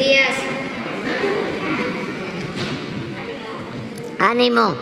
días. Ánimo.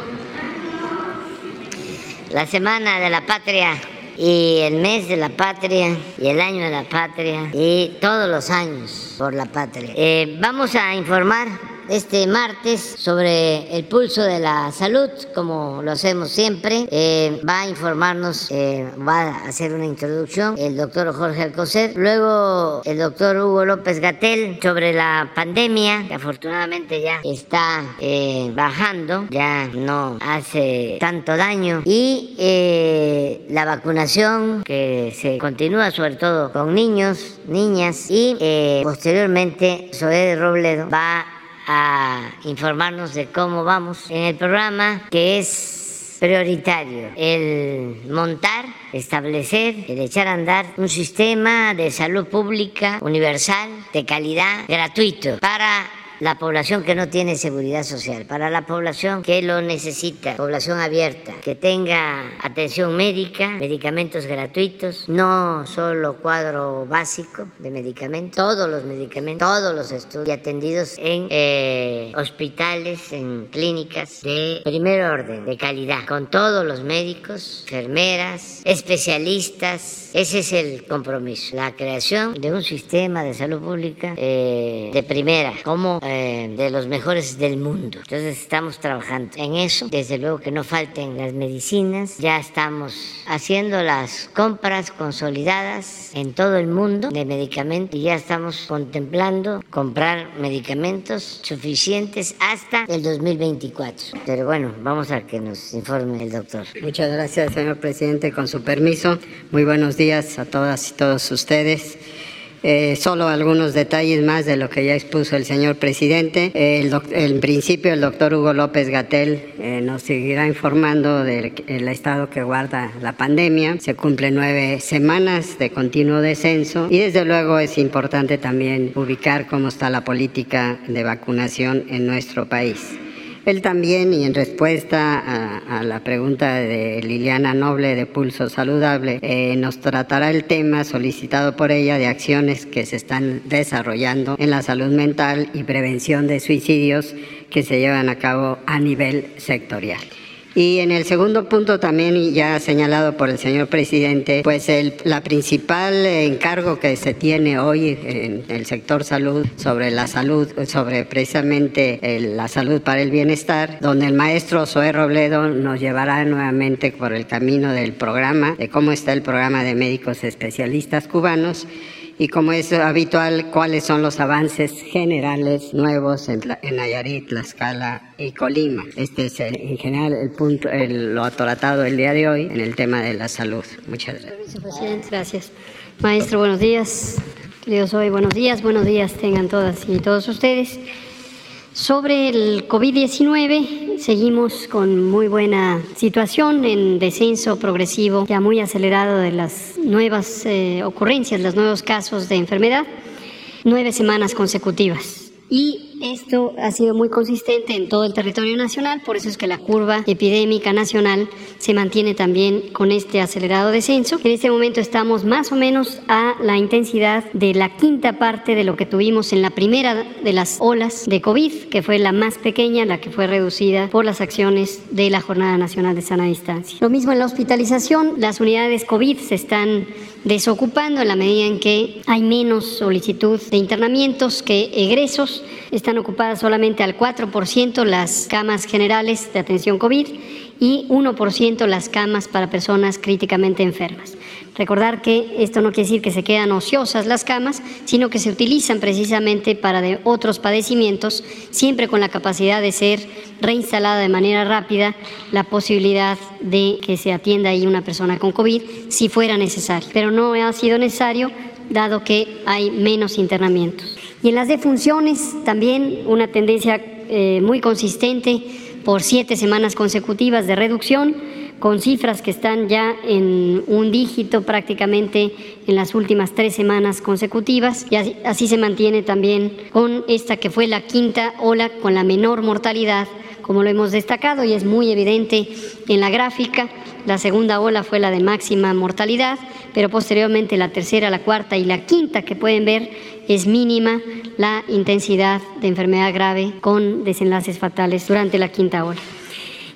La Semana de la Patria y el mes de la patria y el año de la patria y todos los años por la patria. Eh, vamos a informar este martes sobre el pulso de la salud, como lo hacemos siempre. Eh, va a informarnos, eh, va a hacer una introducción el doctor Jorge Alcocer, luego el doctor Hugo López Gatel sobre la pandemia, que afortunadamente ya está eh, bajando, ya no hace tanto daño, y la vacunación que se continúa sobre todo con niños, niñas, y posteriormente Zoé Robledo va a a informarnos de cómo vamos en el programa que es prioritario el montar, establecer, el echar a andar un sistema de salud pública universal, de calidad, gratuito, para la población que no tiene seguridad social, para la población que lo necesita, población abierta, que tenga atención médica, medicamentos gratuitos, no solo cuadro básico de medicamentos, todos los medicamentos, todos los estudios atendidos en eh, hospitales, en clínicas de primer orden, de calidad, con todos los médicos, enfermeras, especialistas. Ese es el compromiso, la creación de un sistema de salud pública eh, de primera, como eh, de los mejores del mundo. Entonces estamos trabajando en eso. Desde luego que no falten las medicinas. Ya estamos haciendo las compras consolidadas en todo el mundo de medicamentos y ya estamos contemplando comprar medicamentos suficientes hasta el 2024. Pero bueno, vamos a que nos informe el doctor. Muchas gracias, señor presidente. Con su permiso, muy buenos días a todas y todos ustedes. Eh, solo algunos detalles más de lo que ya expuso el señor presidente. El en principio, el doctor Hugo López Gatel eh, nos seguirá informando del estado que guarda la pandemia. Se cumplen nueve semanas de continuo descenso y desde luego es importante también ubicar cómo está la política de vacunación en nuestro país. Él también, y en respuesta a, la pregunta de Liliana Noble de Pulso Saludable, eh, nos tratará el tema solicitado por ella de acciones que se están desarrollando en la salud mental y prevención de suicidios que se llevan a cabo a nivel sectorial. Y en el segundo punto también ya señalado por el señor presidente, pues el la principal encargo que se tiene hoy en el sector salud sobre la salud, sobre precisamente la salud para el bienestar, donde el maestro Zoé Robledo nos llevará nuevamente por el camino del programa, de cómo está el programa de médicos especialistas cubanos y como es habitual, cuáles son los avances generales nuevos en, en Nayarit, Tlaxcala y Colima. Este es en general el punto, el, lo atoratado el día de hoy en el tema de la salud. Muchas gracias. Gracias. Maestro, buenos días. Queridos hoy, buenos días, buenos días tengan todas y todos ustedes. Sobre el COVID-19, seguimos con muy buena situación en descenso progresivo, ya muy acelerado de las nuevas eh, ocurrencias, los nuevos casos de enfermedad, nueve semanas consecutivas. Y esto ha sido muy consistente en todo el territorio nacional, por eso es que la curva epidémica nacional se mantiene también con este acelerado descenso. En este momento estamos más o menos a la intensidad de la quinta parte de lo que tuvimos en la primera de las olas de COVID, que fue la más pequeña, la que fue reducida por las acciones de la Jornada Nacional de Sana Distancia. Lo mismo en la hospitalización, las unidades COVID se están desocupando en la medida en que hay menos solicitud de internamientos que egresos están ocupadas solamente al 4% las camas generales de atención COVID y 1% las camas para personas críticamente enfermas. Recordar que esto no quiere decir que se quedan ociosas las camas, sino que se utilizan precisamente para otros padecimientos, siempre con la capacidad de ser reinstalada de manera rápida la posibilidad de que se atienda ahí una persona con COVID si fuera necesario. Pero no ha sido necesario dado que hay menos internamientos. Y en las defunciones también una tendencia eh, muy consistente por siete semanas consecutivas de reducción, con cifras que están ya en un dígito prácticamente en las últimas tres semanas consecutivas. Y así, se mantiene también con esta que fue la quinta ola con la menor mortalidad como lo hemos destacado y es muy evidente en la gráfica, La segunda ola fue la de máxima mortalidad, pero posteriormente la tercera, la cuarta y la quinta que pueden ver es mínima la intensidad de enfermedad grave con desenlaces fatales durante la quinta ola.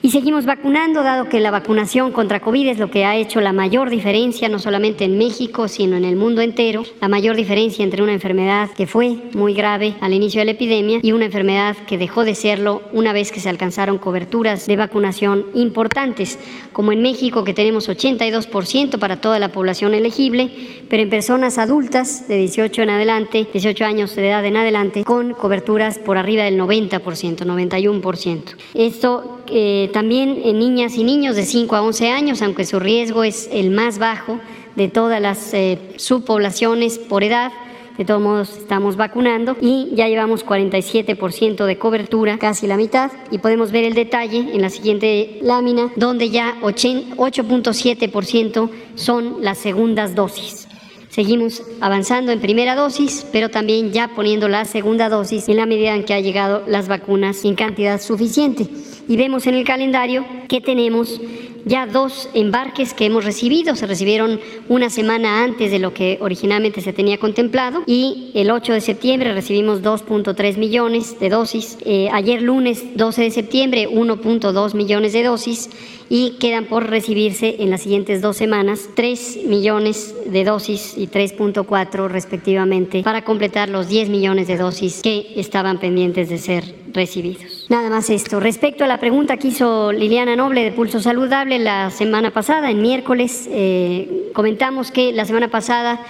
Y seguimos vacunando, dado que la vacunación contra COVID es lo que ha hecho la mayor diferencia, no solamente en México, sino en el mundo entero, la mayor diferencia entre una enfermedad que fue muy grave al inicio de la epidemia y una enfermedad que dejó de serlo una vez que se alcanzaron coberturas de vacunación importantes, como en México que tenemos 82% para toda la población elegible, pero en personas adultas de 18 en adelante, 18 años de edad en adelante, con coberturas por arriba del 90%, 91%. Esto eh, también en niñas y niños de 5 a 11 años, aunque su riesgo es el más bajo de todas las eh, subpoblaciones por edad. De todos modos, estamos vacunando y ya llevamos 47% de cobertura, casi la mitad, y podemos ver el detalle en la siguiente lámina, donde ya 8.7% son las segundas dosis. Seguimos avanzando en primera dosis, pero también ya poniendo la segunda dosis en la medida en que ha llegado las vacunas en cantidad suficiente y vemos en el calendario que tenemos ya dos embarques que hemos recibido. Se recibieron una semana antes de lo que originalmente se tenía contemplado y el 8 de septiembre recibimos 2.3 millones de dosis. Eh, ayer lunes 12 de septiembre 1.2 millones de dosis y quedan por recibirse en las siguientes dos semanas 3 millones de dosis y 3.4 respectivamente para completar los 10 millones de dosis que estaban pendientes de ser recibidos. Nada más esto. Respecto a la pregunta que hizo Liliana Noble de Pulso Saludable la semana pasada, en miércoles, eh, comentamos que la semana pasada,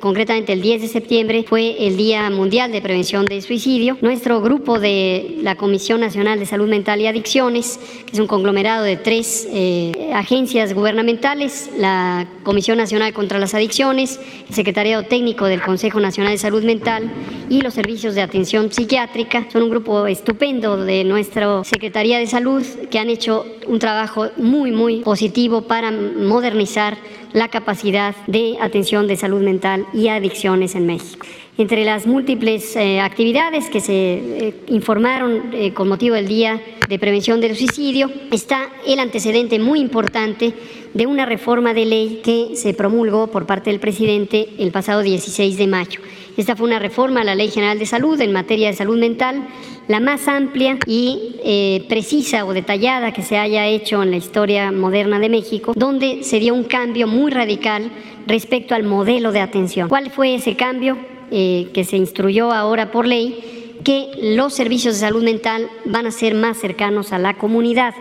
concretamente el 10 de septiembre, fue el Día Mundial de Prevención del Suicidio. Nuestro grupo de la Comisión Nacional de Salud Mental y Adicciones, que es un conglomerado de tres eh, agencias gubernamentales, la Comisión Nacional contra las Adicciones, el Secretariado Técnico del Consejo Nacional de Salud Mental y los servicios de atención psiquiátrica, son un grupo estupendo de nuestra Secretaría de Salud que han hecho un trabajo muy, muy positivo para modernizar la capacidad de atención de salud mental y adicciones en México. Entre las múltiples eh, actividades que se eh, informaron eh, con motivo del Día de Prevención del Suicidio está el antecedente muy importante de una reforma de ley que se promulgó por parte del presidente el pasado 16 de mayo. Esta fue una reforma a la Ley General de Salud en materia de salud mental, la más amplia y eh, precisa o detallada que se haya hecho en la historia moderna de México, donde se dio un cambio muy radical respecto al modelo de atención. ¿Cuál fue ese cambio eh, que se instruyó ahora por ley? Que los servicios de salud mental van a ser más cercanos a la comunidad.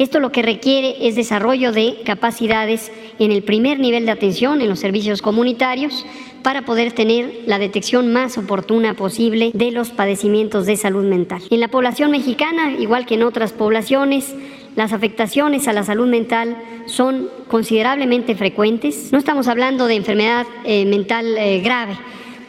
Esto lo que requiere es desarrollo de capacidades en el primer nivel de atención, en los servicios comunitarios, para poder tener la detección más oportuna posible de los padecimientos de salud mental. En la población mexicana, igual que en otras poblaciones, las afectaciones a la salud mental son considerablemente frecuentes. No estamos hablando de enfermedad eh, mental eh, grave.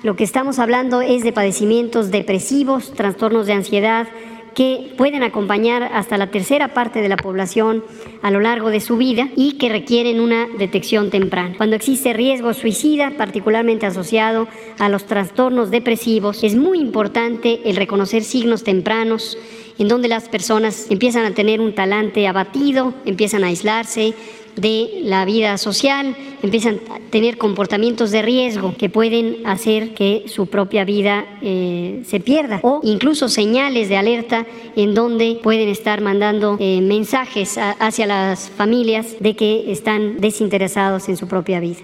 Lo que estamos hablando es de padecimientos depresivos, trastornos de ansiedad, que pueden acompañar hasta la tercera parte de la población a lo largo de su vida y que requieren una detección temprana. Cuando existe riesgo suicida, particularmente asociado a los trastornos depresivos, es muy importante el reconocer signos tempranos en donde las personas empiezan a tener un talante abatido, empiezan a aislarse, de la vida social, empiezan a tener comportamientos de riesgo que pueden hacer que su propia vida eh, se pierda o incluso señales de alerta en donde pueden estar mandando eh, mensajes hacia las familias de que están desinteresados en su propia vida.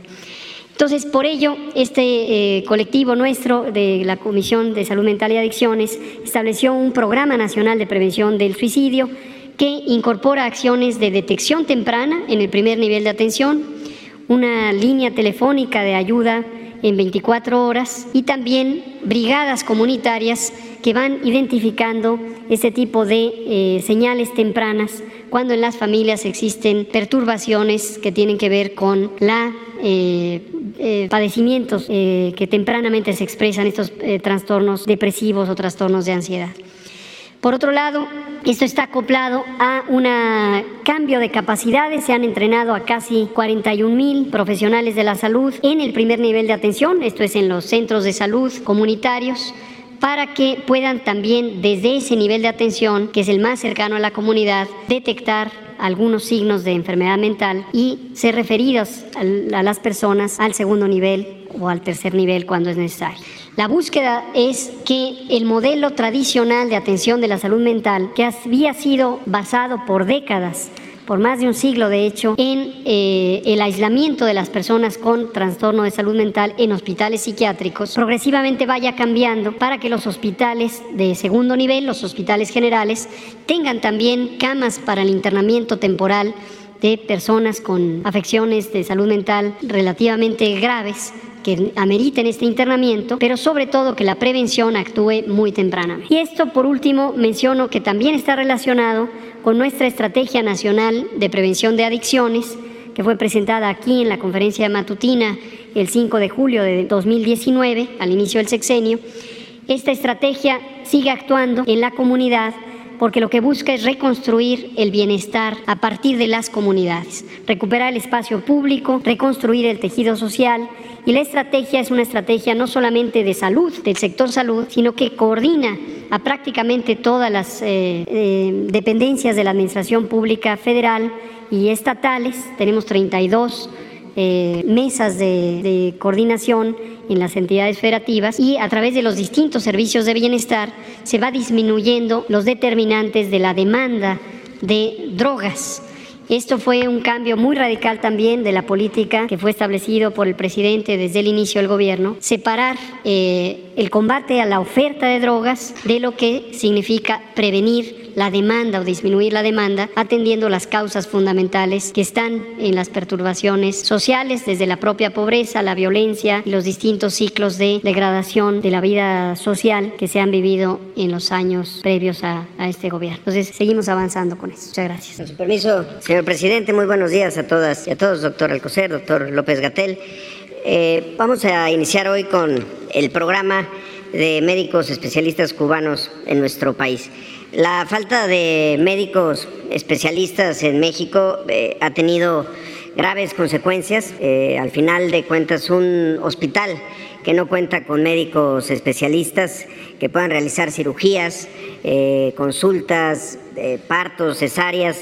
Entonces, por ello, este eh, colectivo nuestro de la Comisión de Salud Mental y Adicciones estableció un programa nacional de prevención del suicidio que incorpora acciones de detección temprana en el primer nivel de atención, una línea telefónica de ayuda en 24 horas y también brigadas comunitarias que van identificando este tipo de eh, señales tempranas cuando en las familias existen perturbaciones que tienen que ver con la eh, eh, padecimientos que tempranamente se expresan estos trastornos depresivos o trastornos de ansiedad. Por otro lado, esto está acoplado a un cambio de capacidades. Se han entrenado a casi 41 mil profesionales de la salud en el primer nivel de atención, esto es en los centros de salud comunitarios para que puedan también desde ese nivel de atención, que es el más cercano a la comunidad, detectar algunos signos de enfermedad mental y ser referidos a las personas al segundo nivel o al tercer nivel cuando es necesario. La búsqueda es que el modelo tradicional de atención de la salud mental, que había sido basado por décadas por más de un siglo, de hecho, en eh, el aislamiento de las personas con trastorno de salud mental en hospitales psiquiátricos, progresivamente vaya cambiando para que los hospitales de segundo nivel, los hospitales generales, tengan también camas para el internamiento temporal de personas con afecciones de salud mental relativamente graves que ameriten este internamiento, pero sobre todo que la prevención actúe muy tempranamente. Y esto, por último, menciono que también está relacionado con nuestra Estrategia Nacional de Prevención de Adicciones, que fue presentada aquí en la conferencia matutina el 5 de julio de 2019, al inicio del sexenio. Esta estrategia sigue actuando en la comunidad porque lo que busca es reconstruir el bienestar a partir de las comunidades, recuperar el espacio público, reconstruir el tejido social y la estrategia es una estrategia no solamente de salud, del sector salud, sino que coordina a prácticamente todas las eh, eh, dependencias de la Administración Pública Federal y estatales. Tenemos 32 eh, mesas de, coordinación en las entidades federativas y a través de los distintos servicios de bienestar se va disminuyendo los determinantes de la demanda de drogas. Esto fue un cambio muy radical también de la política que fue establecido por el presidente desde el inicio del gobierno, separar eh, el combate a la oferta de drogas de lo que significa prevenir la demanda o disminuir la demanda, atendiendo las causas fundamentales que están en las perturbaciones sociales, desde la propia pobreza, la violencia y los distintos ciclos de degradación de la vida social que se han vivido en los años previos a, este gobierno. Entonces, seguimos avanzando con eso. Muchas gracias. Con su permiso, señor presidente, muy buenos días a todas y a todos, doctor Alcocer, doctor López Gatel. Eh, vamos a iniciar hoy con el programa de médicos especialistas cubanos en nuestro país. La falta de médicos especialistas en México eh, ha tenido graves consecuencias. Eh, al final de cuentas, un hospital que no cuenta con médicos especialistas que puedan realizar cirugías, eh, consultas, partos, cesáreas,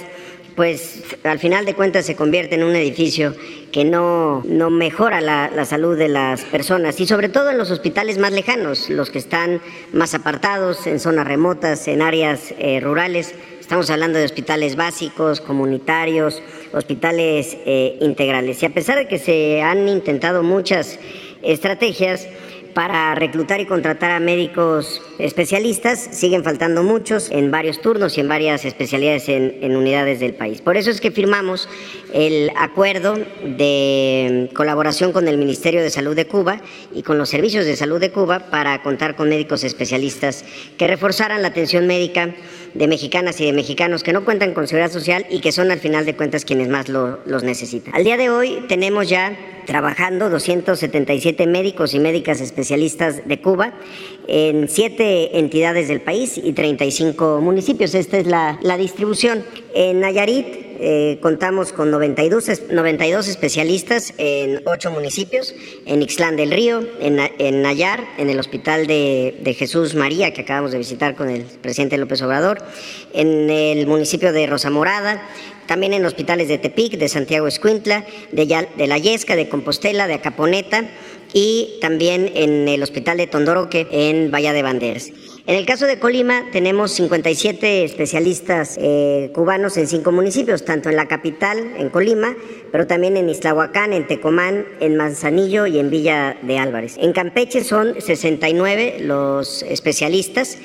pues al final de cuentas se convierte en un edificio que no, no mejora la, salud de las personas y sobre todo en los hospitales más lejanos, los que están más apartados, en zonas remotas, en áreas eh, rurales. Estamos hablando de hospitales básicos, comunitarios, hospitales eh, integrales. Y a pesar de que se han intentado muchas estrategias, para reclutar y contratar a médicos especialistas. Siguen faltando muchos en varios turnos y en varias especialidades en, unidades del país. Por eso es que firmamos el acuerdo de colaboración con el Ministerio de Salud de Cuba y con los servicios de salud de Cuba para contar con médicos especialistas que reforzaran la atención médica de mexicanas y de mexicanos que no cuentan con seguridad social y que son al final de cuentas quienes más los necesitan. Al día de hoy tenemos ya trabajando 277 médicos y médicas especialistas de Cuba en siete entidades del país y 35 municipios. Esta es la, la distribución. En Nayarit eh, contamos con 92, 92 especialistas en ocho municipios, en Ixtlán del Río, en, en Nayar, en el Hospital de, de, Jesús María, que acabamos de visitar con el presidente López Obrador, en el municipio de Rosa Morada, también en hospitales de Tepic, de Santiago Escuintla, de, de La Yesca, de Compostela, de Acaponeta y también en el hospital de Tondoroque en Bahía de Banderas. En el caso de Colima tenemos 57 especialistas eh, cubanos en cinco municipios, tanto en la capital, en Colima, pero también en Islahuacán, en Tecomán, en Manzanillo y en Villa de Álvarez. En Campeche son 69 los especialistas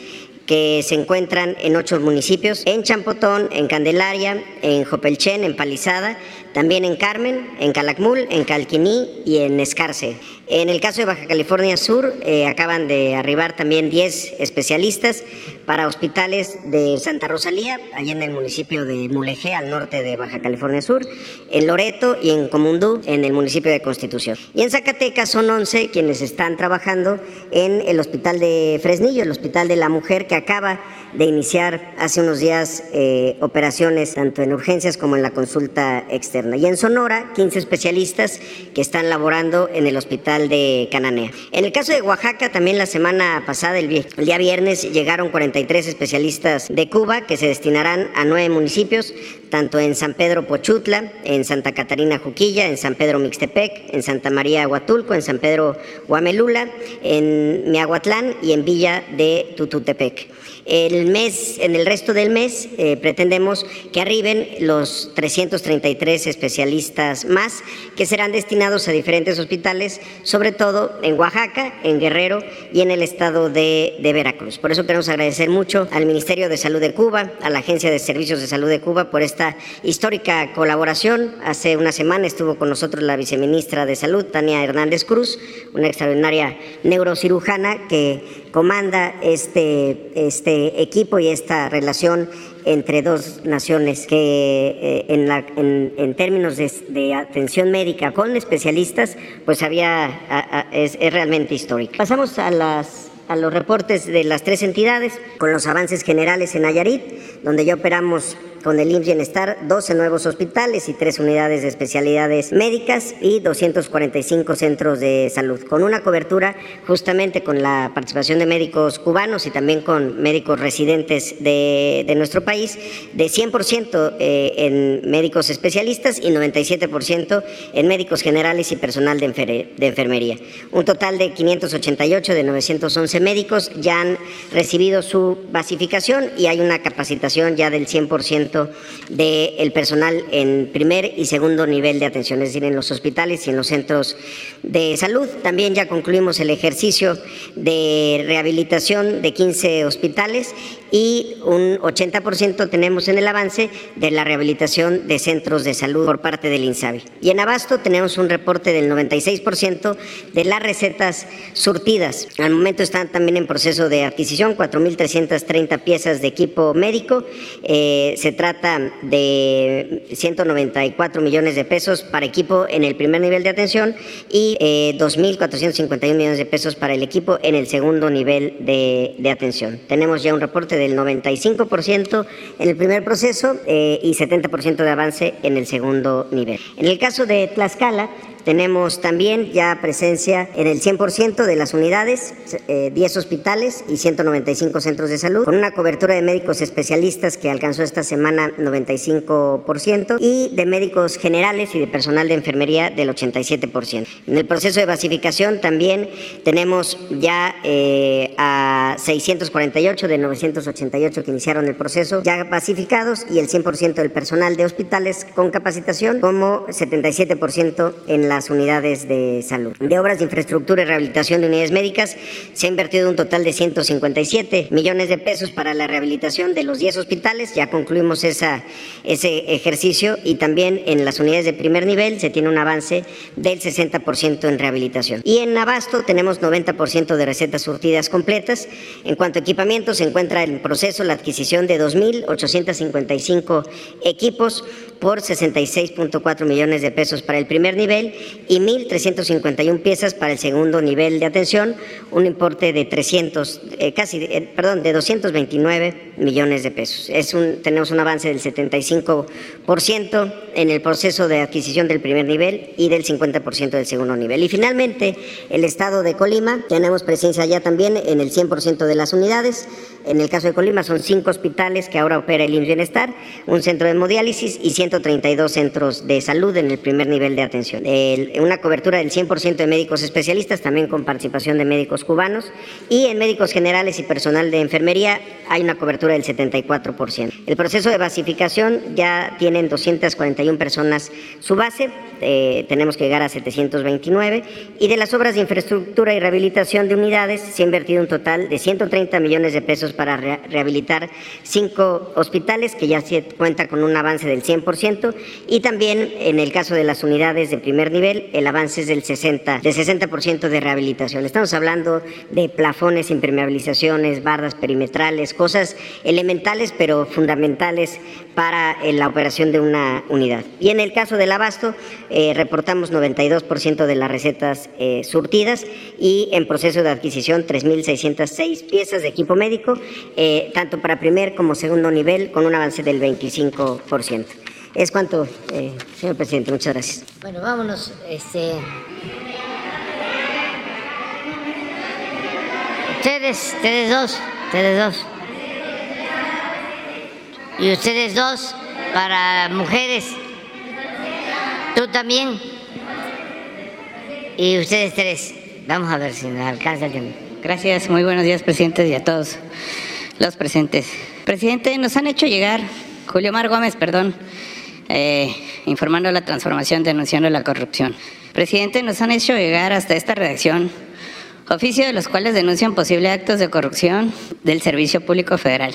que se encuentran en ocho municipios, en Champotón, en Candelaria, en Jopelchen, en Palizada, también en Carmen, en Calakmul, en Calquiní y en Escarce. En el caso de Baja California Sur, eh, acaban de arribar también 10 especialistas para hospitales de Santa Rosalía, allá en el municipio de Mulegé, al norte de Baja California Sur, en Loreto y en Comundú, en el municipio de Constitución. Y en Zacatecas son 11 quienes están trabajando en el hospital de Fresnillo, el hospital de la mujer que acaba de iniciar hace unos días eh, operaciones tanto en urgencias como en la consulta externa. Y en Sonora, 15 especialistas que están laborando en el hospital de Cananea. En el caso de Oaxaca, también la semana pasada, el, día viernes, llegaron 43 especialistas de Cuba que se destinarán a nueve municipios, tanto en San Pedro Pochutla, en Santa Catarina Juquilla, en San Pedro Mixtepec, en Santa María Huatulco, en San Pedro Huamelula, en Miahuatlán y en Villa de Tututepec. El mes, en el resto del mes eh, pretendemos que arriben los 333 especialistas más que serán destinados a diferentes hospitales, sobre todo en Oaxaca, en Guerrero y en el estado de, Veracruz. Por eso queremos agradecer mucho al Ministerio de Salud de Cuba, a la Agencia de Servicios de Salud de Cuba por histórica colaboración. Hace una semana estuvo con nosotros la viceministra de Salud, Tania Hernández Cruz, una extraordinaria neurocirujana que comanda este, este equipo y esta relación entre dos naciones que eh, en, términos de, atención médica con especialistas pues había es, realmente histórico. Pasamos a las a los reportes de las tres entidades con los avances generales en Nayarit, donde ya operamos con el IMSS Bienestar 12 nuevos hospitales y tres unidades de especialidades médicas y 245 centros de salud, con una cobertura justamente con la participación de médicos cubanos y también con médicos residentes de, nuestro país, de 100% eh, en médicos especialistas y 97% en médicos generales y personal de, de enfermería. Un total de 588 de 911 médicos ya han recibido su basificación y hay una capacitación ya del 100% del personal en primer y segundo nivel de atención, es decir, en los hospitales y en los centros de salud. También ya concluimos el ejercicio de rehabilitación de 15 hospitales y un 80% tenemos en el avance de la rehabilitación de centros de salud por parte del INSABI. Y en Abasto tenemos un reporte del 96% de las recetas surtidas. Al momento están también en proceso de adquisición 4.330 piezas de equipo médico. Eh, se trata de 194 millones de pesos para equipo en el primer nivel de atención y eh, 2.451 millones de pesos para el equipo en el segundo nivel de, de atención. Tenemos ya un reporte del 95% en el primer proceso eh, y 70% de avance en el segundo nivel. En el caso de Tlaxcala, tenemos también ya presencia en el 100% de las unidades, 10 eh, hospitales y 195 centros de salud, con una cobertura de médicos especialistas que alcanzó esta semana 95% y de médicos generales y de personal de enfermería del 87%. En el proceso de basificación también tenemos ya eh, a 648 de 988 que iniciaron el proceso ya basificados y el 100% del personal de hospitales con capacitación como 77% en las unidades de salud. De obras de infraestructura y rehabilitación de unidades médicas se ha invertido un total de 157 millones de pesos para la rehabilitación de los 10 hospitales. Ya concluimos esa, ese ejercicio y también en las unidades de primer nivel se tiene un avance del 60% en rehabilitación. Y en Abasto tenemos 90% de recetas surtidas completas. En cuanto a equipamiento, se encuentra en proceso la adquisición de 2.855 equipos por 66.4 millones de pesos para el primer nivel y 1.351 piezas para el segundo nivel de atención, un importe de 300, eh, casi, eh, perdón, de 229 millones de pesos. Es un, tenemos un avance del 75% en el proceso de adquisición del primer nivel y del 50% del segundo nivel. Y finalmente, el estado de Colima, tenemos presencia ya también en el 100% de las unidades. En el caso de Colima son cinco hospitales que ahora opera el IMSS Bienestar, un centro de hemodiálisis y 132 centros de salud en el primer nivel de atención. Una cobertura del 100% de médicos especialistas, también con participación de médicos cubanos. Y en médicos generales y personal de enfermería hay una cobertura del 74%. El proceso de basificación ya tienen 241 personas su base, eh, tenemos que llegar a 729. Y de las obras de infraestructura y rehabilitación de unidades se ha invertido un total de 130 millones de pesos para rehabilitar cinco hospitales, que ya se cuenta con un avance del 100%, y también en el caso de las unidades de primer nivel, el avance es del 60%, de 60% de rehabilitación. Estamos hablando de plafones, impermeabilizaciones, bardas perimetrales, cosas elementales pero fundamentales para eh, la operación de una unidad. Y en el caso del abasto, eh, reportamos 92% de las recetas eh, surtidas y en proceso de adquisición 3.606 piezas de equipo médico, tanto para primer como segundo nivel, con un avance del 25%. Es cuanto, eh, señor presidente. Muchas gracias. Bueno, vámonos. Este, ustedes, ustedes dos, ustedes dos. Y ustedes dos para mujeres. Tú también. Y ustedes tres. Vamos a ver si nos alcanza el tiempo. Gracias, muy buenos días, presidente, y a todos los presentes. Presidente, nos han hecho llegar, Julio Mar Gómez, perdón, eh, informando la transformación, denunciando la corrupción. Presidente, nos han hecho llegar hasta esta redacción oficio de los cuales denuncian posibles actos de corrupción del Servicio Público Federal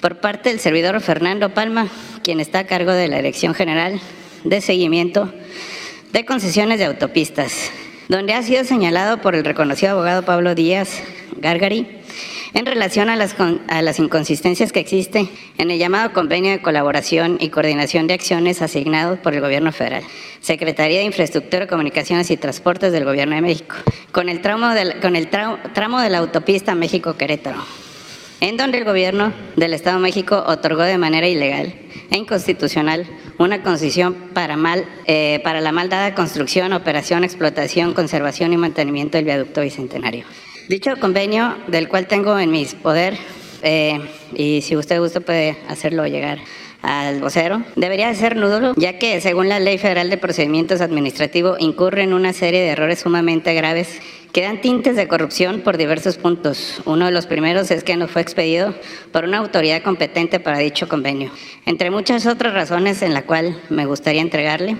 por parte del servidor Fernando Palma, quien está a cargo de la Dirección General de Seguimiento de Concesiones de Autopistas, donde ha sido señalado por el reconocido abogado Pablo Díaz Gargari en relación a las, inconsistencias que existen en el llamado convenio de colaboración y coordinación de acciones asignados por el Gobierno federal, Secretaría de Infraestructura, Comunicaciones y Transportes del Gobierno de México, con el tramo de, tramo de la autopista México-Querétaro, en donde el Gobierno del Estado de México otorgó de manera ilegal e inconstitucional una concesión para, mal, eh, para la mal dada construcción, operación, explotación, conservación y mantenimiento del viaducto bicentenario. Dicho convenio, del cual tengo en mis poder, eh, y si usted gusta puede hacerlo llegar al vocero, debería de ser nudo, ya que según la Ley Federal de Procedimientos Administrativos incurre en una serie de errores sumamente graves que dan tintes de corrupción por diversos puntos. Uno de los primeros es que no fue expedido por una autoridad competente para dicho convenio, entre muchas otras razones en la cual me gustaría entregarle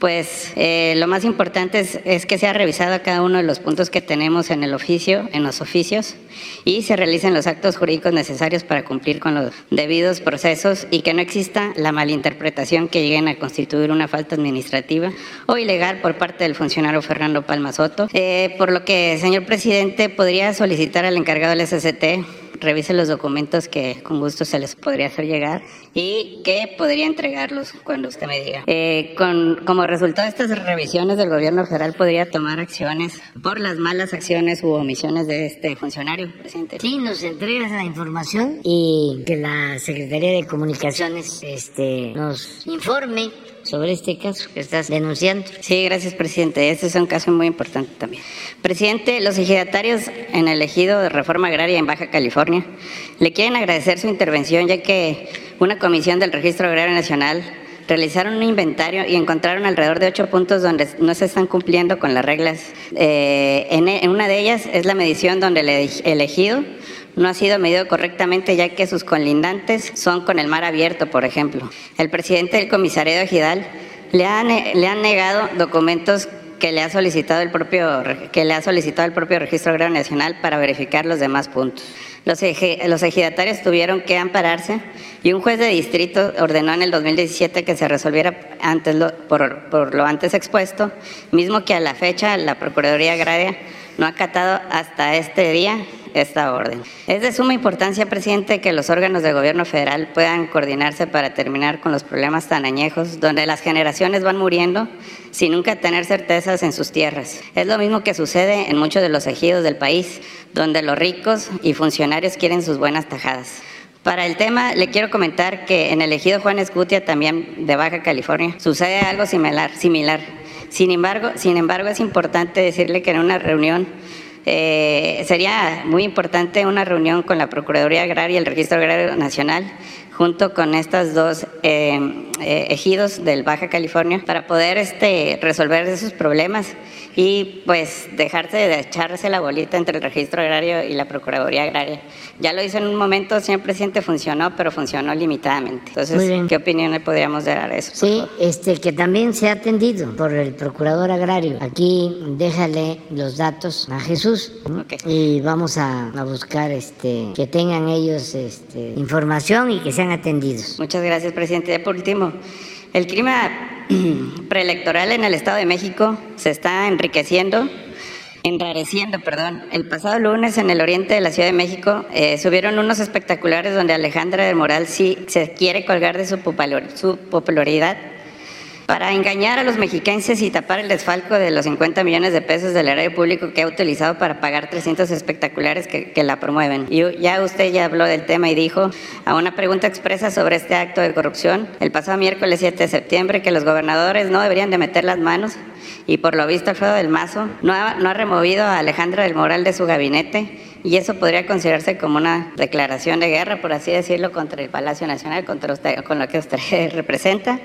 pues eh, lo más importante es, que sea revisado cada uno de los puntos que tenemos en el oficio, en los oficios, y se realicen los actos jurídicos necesarios para cumplir con los debidos procesos y que no exista la malinterpretación que lleguen a constituir una falta administrativa o ilegal por parte del funcionario Fernando Palma Soto. Eh, por lo que, señor presidente, podría solicitar al encargado del SCT revise los documentos que con gusto se les podría hacer llegar y que podría entregarlos cuando usted me diga. Eh, con, como resultado de estas revisiones del gobierno federal podría tomar acciones por las malas acciones u omisiones de este funcionario, presidente. Sí, nos entregas la información y que la Secretaría de Comunicaciones este, nos informe sobre este caso que estás denunciando. Sí, gracias, presidente. Este es un caso muy importante también. Presidente, los ejidatarios en el ejido de reforma agraria en Baja California le quieren agradecer su intervención, ya que una comisión del Registro Agrario Nacional realizaron un inventario y encontraron alrededor de ocho puntos donde no se están cumpliendo con las reglas. Eh, en, una de ellas es la medición donde el elegido no ha sido medido correctamente ya que sus colindantes son con el mar abierto, por ejemplo. El presidente del comisariado ejidal le han, le han negado documentos que le ha solicitado el propio que le ha solicitado el propio Registro Agrario Nacional para verificar los demás puntos. Los, los ejidatarios tuvieron que ampararse y un juez de distrito ordenó en el 2017 que se resolviera antes por, por lo antes expuesto, mismo que a la fecha la Procuraduría Agraria no ha acatado hasta este día esta orden. Es de suma importancia, presidente, que los órganos de gobierno federal puedan coordinarse para terminar con los problemas tan añejos, donde las generaciones van muriendo sin nunca tener certezas en sus tierras. Es lo mismo que sucede en muchos de los ejidos del país, donde los ricos y funcionarios quieren sus buenas tajadas. Para el tema, le quiero comentar que en el ejido Juan Escutia, también de Baja California, sucede algo similar. similar. Sin embargo, sin embargo, es importante decirle que en una reunión eh, sería muy importante una reunión con la Procuraduría Agraria y el Registro Agrario Nacional junto con estos dos eh, eh, ejidos del Baja California para poder este, resolver esos problemas y pues dejarse de echarse la bolita entre el registro agrario y la Procuraduría Agraria. Ya lo hice en un momento, señor presidente, funcionó, pero funcionó limitadamente. Entonces, ¿qué opinión le podríamos dar a eso? Sí, este, que también se ha atendido por el Procurador Agrario. Aquí déjale los datos a Jesús y vamos a, buscar este, que tengan ellos este, información y que sean atendidos. Muchas gracias, presidente. por último, el clima preelectoral en el Estado de México se está enriqueciendo, enrareciendo, perdón. El pasado lunes en el oriente de la Ciudad de México eh, subieron unos espectaculares donde Alejandra del Moral sí se quiere colgar de su popularidad para engañar a los mexiquenses y tapar el desfalco de los 50 millones de pesos del erario público que ha utilizado para pagar 300 espectaculares que, la promueven. Y ya usted ya habló del tema y dijo a una pregunta expresa sobre este acto de corrupción el pasado miércoles 7 de septiembre que los gobernadores no deberían de meter las manos y por lo visto Alfredo del Mazo no ha, no ha removido a Alejandro del Moral de su gabinete y eso podría considerarse como una declaración de guerra, por así decirlo, contra el Palacio Nacional, contra con lo que usted representa.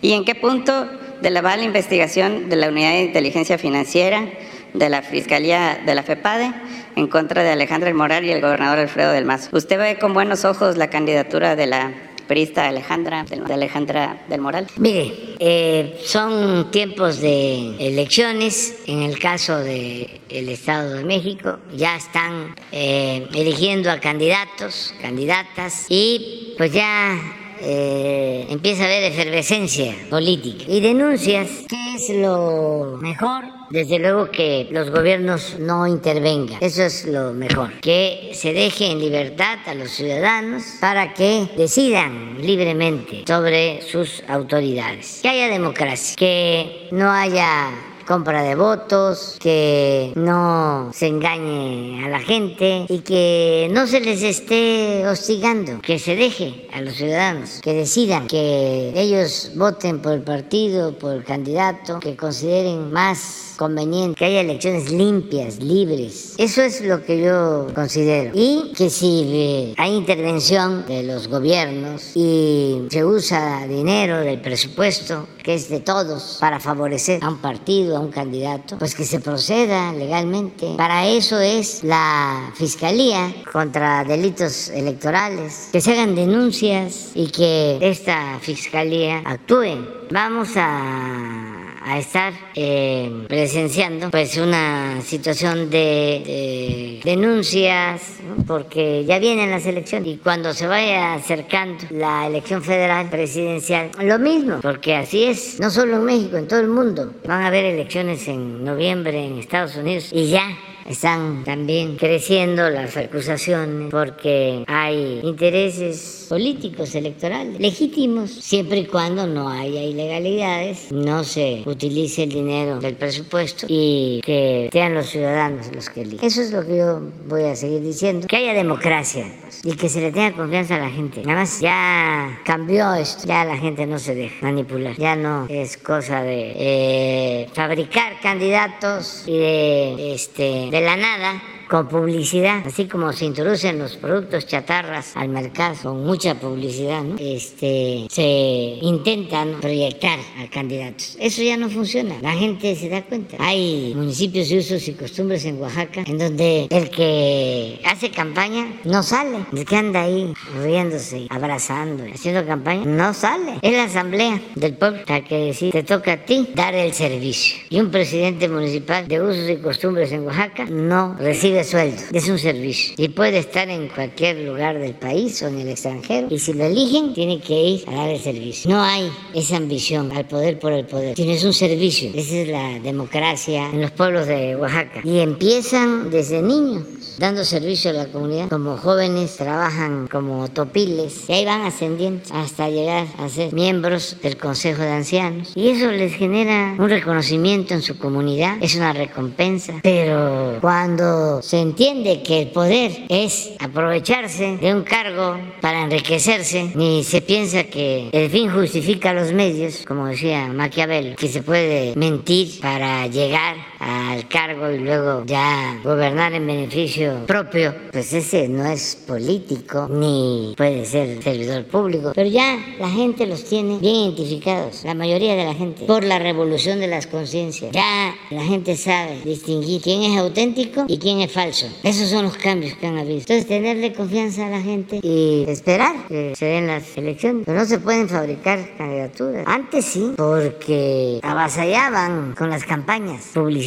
¿Y en qué punto de la va la investigación de la Unidad de Inteligencia Financiera de la Fiscalía de la FEPADE en contra de Alejandro del Moral y el gobernador Alfredo del Mazo? ¿Usted ve con buenos ojos la candidatura de la perista Alejandra, de Alejandra del Moral? Mire, eh, son tiempos de elecciones. En el caso del Estado de México, ya están eh, eligiendo a candidatos, candidatas, y pues ya eh, empieza a haber efervescencia política y denuncias. ¿Qué es lo mejor? Desde luego que los gobiernos no intervengan. Eso es lo mejor. Que se deje en libertad a los ciudadanos para que decidan libremente sobre sus autoridades. Que haya democracia. Que no haya compra de votos, que no se engañe a la gente y que no se les esté hostigando, que se deje a los ciudadanos, que decidan, que ellos voten por el partido, por el candidato, que consideren más conveniente, que haya elecciones limpias, libres. Eso es lo que yo considero. Y que si hay intervención de los gobiernos y se usa dinero del presupuesto, que es de todos, para favorecer a un partido, a un candidato, pues que se proceda legalmente. Para eso es la Fiscalía contra delitos electorales, que se hagan denuncias y que esta Fiscalía actúe. Vamos a a estar eh, presenciando pues una situación de, denuncias porque ya vienen las elecciones y cuando se vaya acercando la elección federal presidencial lo mismo porque así es. No solo en México en todo el mundo. Van a haber elecciones en noviembre en Estados Unidos y ya están también creciendo las acusaciones porque hay intereses políticos electorales legítimos siempre y cuando no haya ilegalidades, no se utilice el dinero del presupuesto y que sean los ciudadanos los que eligen. Eso es lo que yo voy a seguir diciendo, que haya democracia y que se le tenga confianza a la gente. Nada más ya cambió esto, ya la gente no se deja manipular, ya no es cosa de eh, fabricar candidatos y de este de la nada con publicidad, así como se introducen los productos chatarras al mercado con mucha publicidad, ¿no? este, se intentan proyectar a candidatos. Eso ya no funciona, la gente se da cuenta. Hay municipios de usos y costumbres en Oaxaca en donde el que hace campaña no sale, el que anda ahí riéndose, abrazando, haciendo campaña, no sale. Es la asamblea del pueblo la que decide, te toca a ti dar el servicio. Y un presidente municipal de usos y costumbres en Oaxaca no recibe de sueldo, es un servicio. Y puede estar en cualquier lugar del país o en el extranjero. Y si lo eligen, tiene que ir a dar el servicio. No hay esa ambición al poder por el poder, sino es un servicio. Esa es la democracia en los pueblos de Oaxaca. Y empiezan desde niños dando servicio a la comunidad. Como jóvenes trabajan como topiles y ahí van ascendiendo hasta llegar a ser miembros del Consejo de Ancianos. Y eso les genera un reconocimiento en su comunidad, es una recompensa. Pero cuando se entiende que el poder es aprovecharse de un cargo para enriquecerse, ni se piensa que el fin justifica los medios, como decía Maquiavelo, que se puede mentir para llegar al cargo y luego ya gobernar en beneficio propio, pues ese no es político ni puede ser servidor público. Pero ya la gente los tiene bien identificados, la mayoría de la gente, por la revolución de las conciencias. Ya la gente sabe distinguir quién es auténtico y quién es falso. Esos son los cambios que han habido. Entonces, tenerle confianza a la gente y esperar que se den las elecciones. Pero no se pueden fabricar candidaturas. Antes sí, porque avasallaban con las campañas publicitarias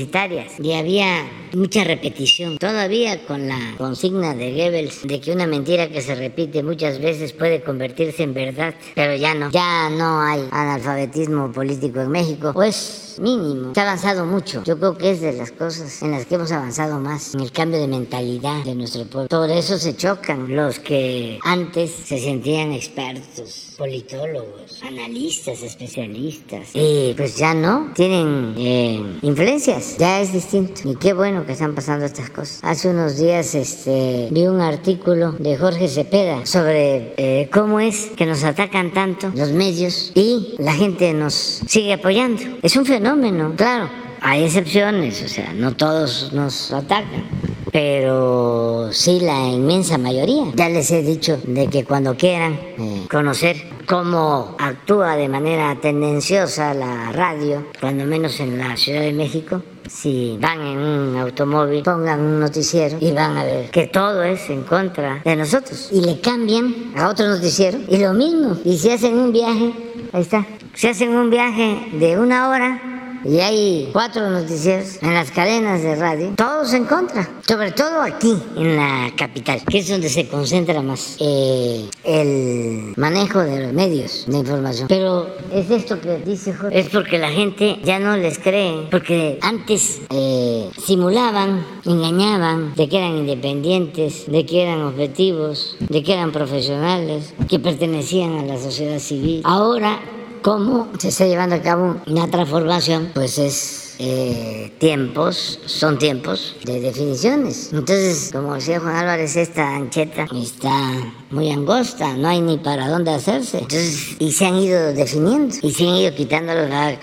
y había mucha repetición. Todavía con la consigna de Goebbels de que una mentira que se repite muchas veces puede convertirse en verdad, pero ya no, ya no hay analfabetismo político en México, pues mínimo. Se ha avanzado mucho. Yo creo que es de las cosas en las que hemos avanzado más en el cambio de mentalidad de nuestro pueblo. Por eso se chocan los que antes se sentían expertos, politólogos, analistas, especialistas. Y pues ya no, tienen eh, influencias, ya es distinto. Y qué bueno que están pasando estas cosas. Hace unos días este, vi un artículo de Jorge Cepeda sobre eh, cómo es que nos atacan tanto los medios y la gente nos sigue apoyando. Es un fenómeno, claro. Hay excepciones, o sea, no todos nos atacan pero sí la inmensa mayoría. Ya les he dicho de que cuando quieran eh, conocer cómo actúa de manera tendenciosa la radio, cuando menos en la Ciudad de México, si van en un automóvil, pongan un noticiero y van a ver que todo es en contra de nosotros. Y le cambian a otro noticiero y lo mismo. Y si hacen un viaje, ahí está, si hacen un viaje de una hora, y hay cuatro noticieros en las cadenas de radio, todos en contra, sobre todo aquí en la capital, que es donde se concentra más eh, el manejo de los medios de información. Pero es esto que dice Jorge, es porque la gente ya no les cree, porque antes eh, simulaban, engañaban de que eran independientes, de que eran objetivos, de que eran profesionales, que pertenecían a la sociedad civil. Ahora cómo se está llevando a cabo una transformación, pues es eh, tiempos, son tiempos de definiciones. Entonces, como decía Juan Álvarez, esta ancheta está muy angosta, no hay ni para dónde hacerse. Entonces, y se han ido definiendo y se han ido quitando la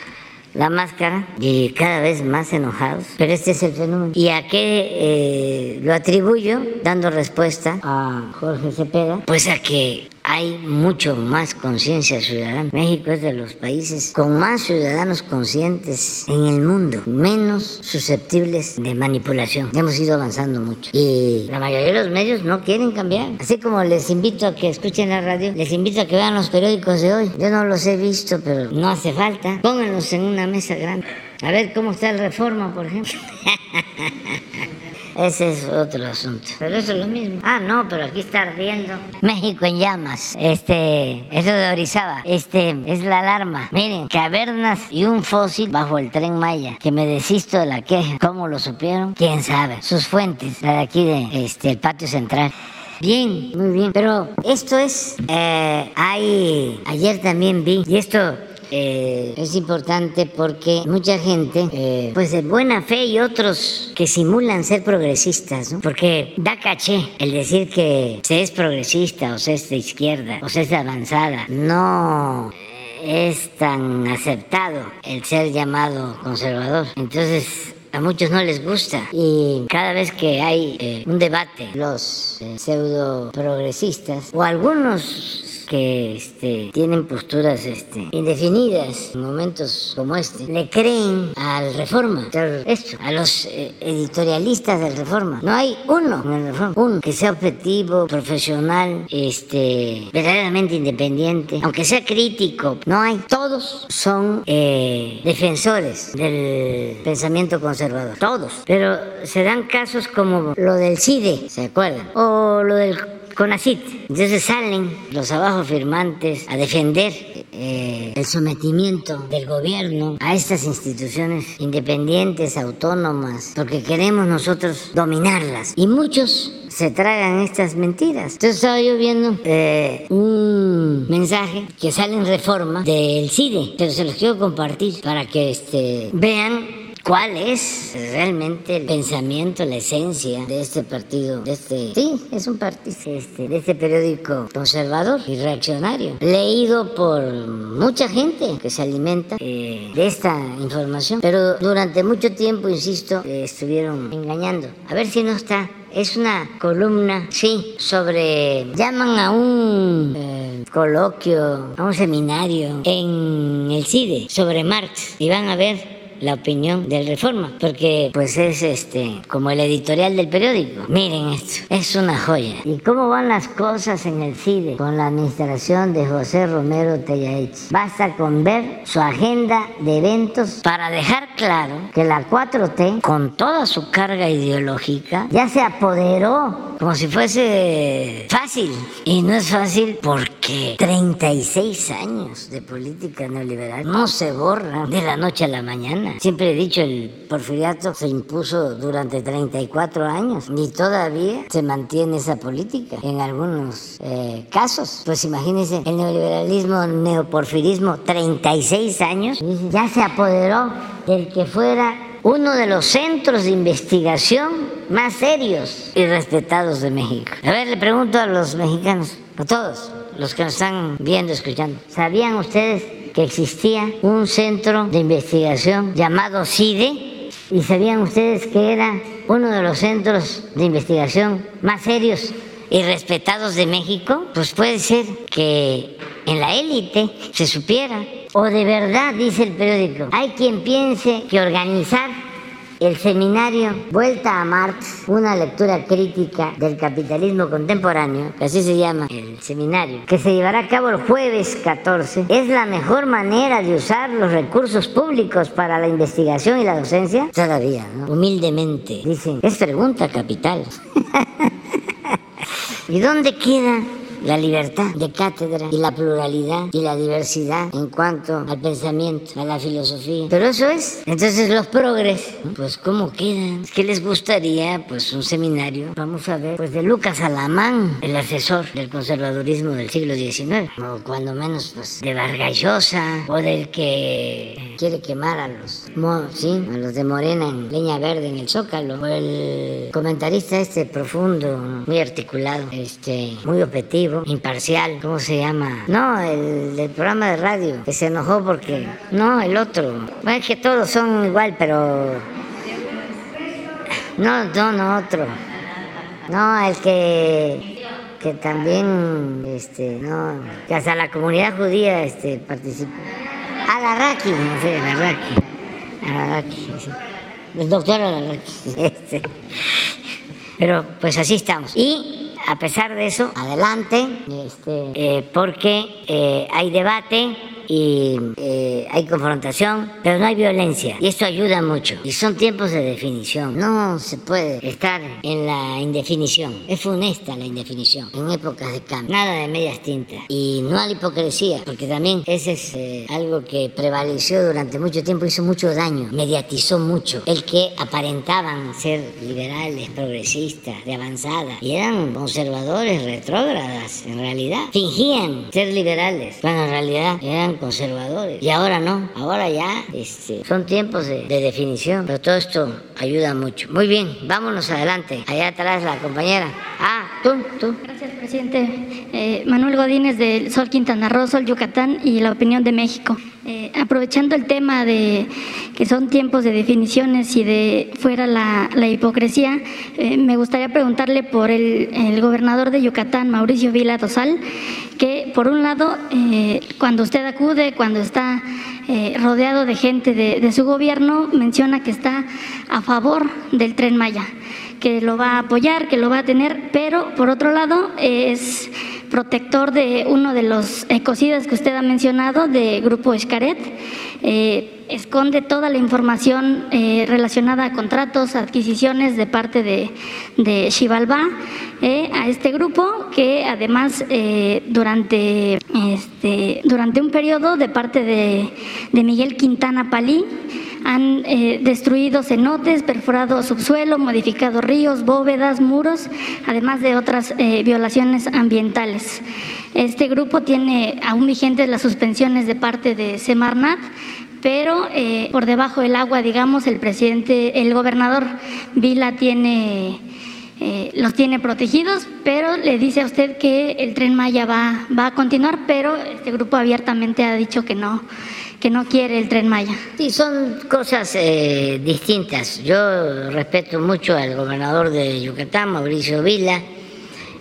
la máscara y cada vez más enojados. Pero este es el fenómeno. ¿Y a qué eh, lo atribuyo? Dando respuesta a Jorge Cepeda, pues a que hay mucho más conciencia ciudadana. México es de los países con más ciudadanos conscientes en el mundo, menos susceptibles de manipulación. Hemos ido avanzando mucho. Y la mayoría de los medios no quieren cambiar. Así como les invito a que escuchen la radio, les invito a que vean los periódicos de hoy. Yo no los he visto, pero no hace falta. Pónganlos en una mesa grande. A ver cómo está el reforma, por ejemplo. Ese es otro asunto. Pero eso es lo mismo. Ah, no, pero aquí está ardiendo. México en llamas. Este, eso de Orizaba. Este, es la alarma. Miren, cavernas y un fósil bajo el tren Maya. Que me desisto de la queja. ¿Cómo lo supieron? ¿Quién sabe? Sus fuentes, la de aquí de este, el patio central. Bien, muy bien. Pero esto es, eh, hay, ayer también vi, y esto eh, es importante porque mucha gente, eh, pues de buena fe y otros que simulan ser progresistas, porque da caché el decir que se es progresista o se es de izquierda o se es de avanzada. No es tan aceptado el ser llamado conservador. Entonces, a muchos no les gusta. Y cada vez que hay eh, un debate, los pseudo progresistas o algunos que este, tienen posturas este, indefinidas en momentos como este, le creen al Reforma, esto, a los eh, editorialistas del Reforma. No hay uno en el Reforma, uno que sea objetivo, profesional, este, verdaderamente independiente, aunque sea crítico, no hay. Todos son eh, defensores del pensamiento conservador, todos. Pero se dan casos como lo del CIDE, ¿se acuerdan? O lo del CONACIT. Entonces salen los abajo firmantes a defender eh, el sometimiento del gobierno a estas instituciones independientes, autónomas, porque queremos nosotros dominarlas. Y muchos se tragan estas mentiras. Entonces estaba yo viendo eh, un mensaje que sale en reforma del CIDE, pero se los quiero compartir para que este, vean cuál es realmente el pensamiento, la esencia de este partido, de este, sí, es un partido, este, de este periódico conservador y reaccionario, leído por mucha gente que se alimenta eh, de esta información, pero durante mucho tiempo, insisto, estuvieron engañando. A ver si no está es una columna, sí, sobre, llaman a un eh, coloquio, a un seminario en el CIDE sobre Marx y van a ver la opinión del Reforma, porque pues es este como el editorial del periódico. Miren esto, es una joya. ¿Y cómo van las cosas en el CIDE con la administración de José Romero Tellaich? Basta con ver su agenda de eventos para dejar claro que la 4T, con toda su carga ideológica, ya se apoderó como si fuese fácil. Y no es fácil porque 36 años de política neoliberal no se borran de la noche a la mañana. Siempre he dicho, el porfiriato se impuso durante 34 años y todavía se mantiene esa política en algunos eh, casos. Pues imagínense, el neoliberalismo, neoporfirismo, 36 años, ya se apoderó del que fuera uno de los centros de investigación más serios y respetados de México. A ver, le pregunto a los mexicanos, a todos los que nos están viendo, escuchando, ¿sabían ustedes que existía un centro de investigación llamado CIDE? ¿Y sabían ustedes que era uno de los centros de investigación más serios y respetados de México? Pues puede ser que en la élite se supiera o de verdad, dice el periódico, hay quien piense que organizar el seminario Vuelta a Marx, una lectura crítica del capitalismo contemporáneo, que así se llama el seminario, que se llevará a cabo el jueves 14, es la mejor manera de usar los recursos públicos para la investigación y la docencia. Todavía, ¿no? Humildemente, dicen, es pregunta capital. ¿Y dónde queda la libertad de cátedra y la pluralidad y la diversidad en cuanto al pensamiento, a la filosofía. Pero eso es. Entonces los progres, pues ¿cómo quedan? ¿Qué les gustaría? Pues un seminario, vamos a ver, pues de Lucas Alamán, el asesor del conservadurismo del siglo XIX, o cuando menos pues de Vargas Llosa, o del que quiere quemar a los, sí, a los de Morena en leña verde en el Zócalo, o el comentarista este profundo, muy articulado, este, muy objetivo, imparcial, ¿cómo se llama? No, el del programa de radio, que se enojó porque... No, el otro. Bueno, es que todos son igual, pero... No, no, no, otro. No, el que que también este no que hasta la comunidad judía este participa Alarraqui, no sé, Alarraqui. Alarraqui, sí. el doctor Alarraqui. Este. Pero pues así estamos. Y a pesar de eso, adelante, este, eh, porque eh, hay debate y eh, hay confrontación, pero no hay violencia. Y esto ayuda mucho. Y son tiempos de definición. No se puede estar en la indefinición. Es funesta la indefinición en épocas de cambio. Nada de medias tintas. Y no a la hipocresía, porque también ese es eh, algo que prevaleció durante mucho tiempo, hizo mucho daño, mediatizó mucho. El que aparentaban ser liberales, progresistas, de avanzada, y eran conservadores, retrógradas, en realidad. Fingían ser liberales, cuando en realidad eran conservadores. Y ahora no, ahora ya este, son tiempos de, definición, pero todo esto ayuda mucho. Muy bien, vámonos adelante. Allá atrás la compañera. Ah, tú, tú. Gracias, presidente. Eh, Manuel Godínez del Sol Quintana Roo, Sol Yucatán y la opinión de México. Eh, aprovechando el tema de que son tiempos de definiciones y de fuera la, hipocresía, eh, me gustaría preguntarle por el, gobernador de Yucatán, Mauricio Vila Dosal, que por un lado, cuando usted acude cuando está eh, rodeado de gente de, su gobierno, menciona que está a favor del tren Maya, que lo va a apoyar, que lo va a tener, pero por otro lado es protector de uno de los ecocidas que usted ha mencionado, de Grupo Escaret. Eh, esconde toda la información eh, relacionada a contratos, adquisiciones de parte de, de eh, a este grupo que además durante, este, durante un periodo de parte de, de Miguel Quintana Palí han eh, destruido cenotes, perforado subsuelo, modificado ríos, bóvedas, muros, además de otras eh, violaciones ambientales. Este grupo tiene aún vigentes las suspensiones de parte de Semarnat, pero eh, por debajo del agua, digamos, el presidente, el gobernador Vila tiene los tiene protegidos, pero le dice a usted que el tren Maya va, va a continuar, pero este grupo abiertamente ha dicho que no, que no quiere el tren Maya. Sí, son cosas eh, distintas. Yo respeto mucho al gobernador de Yucatán, Mauricio Vila,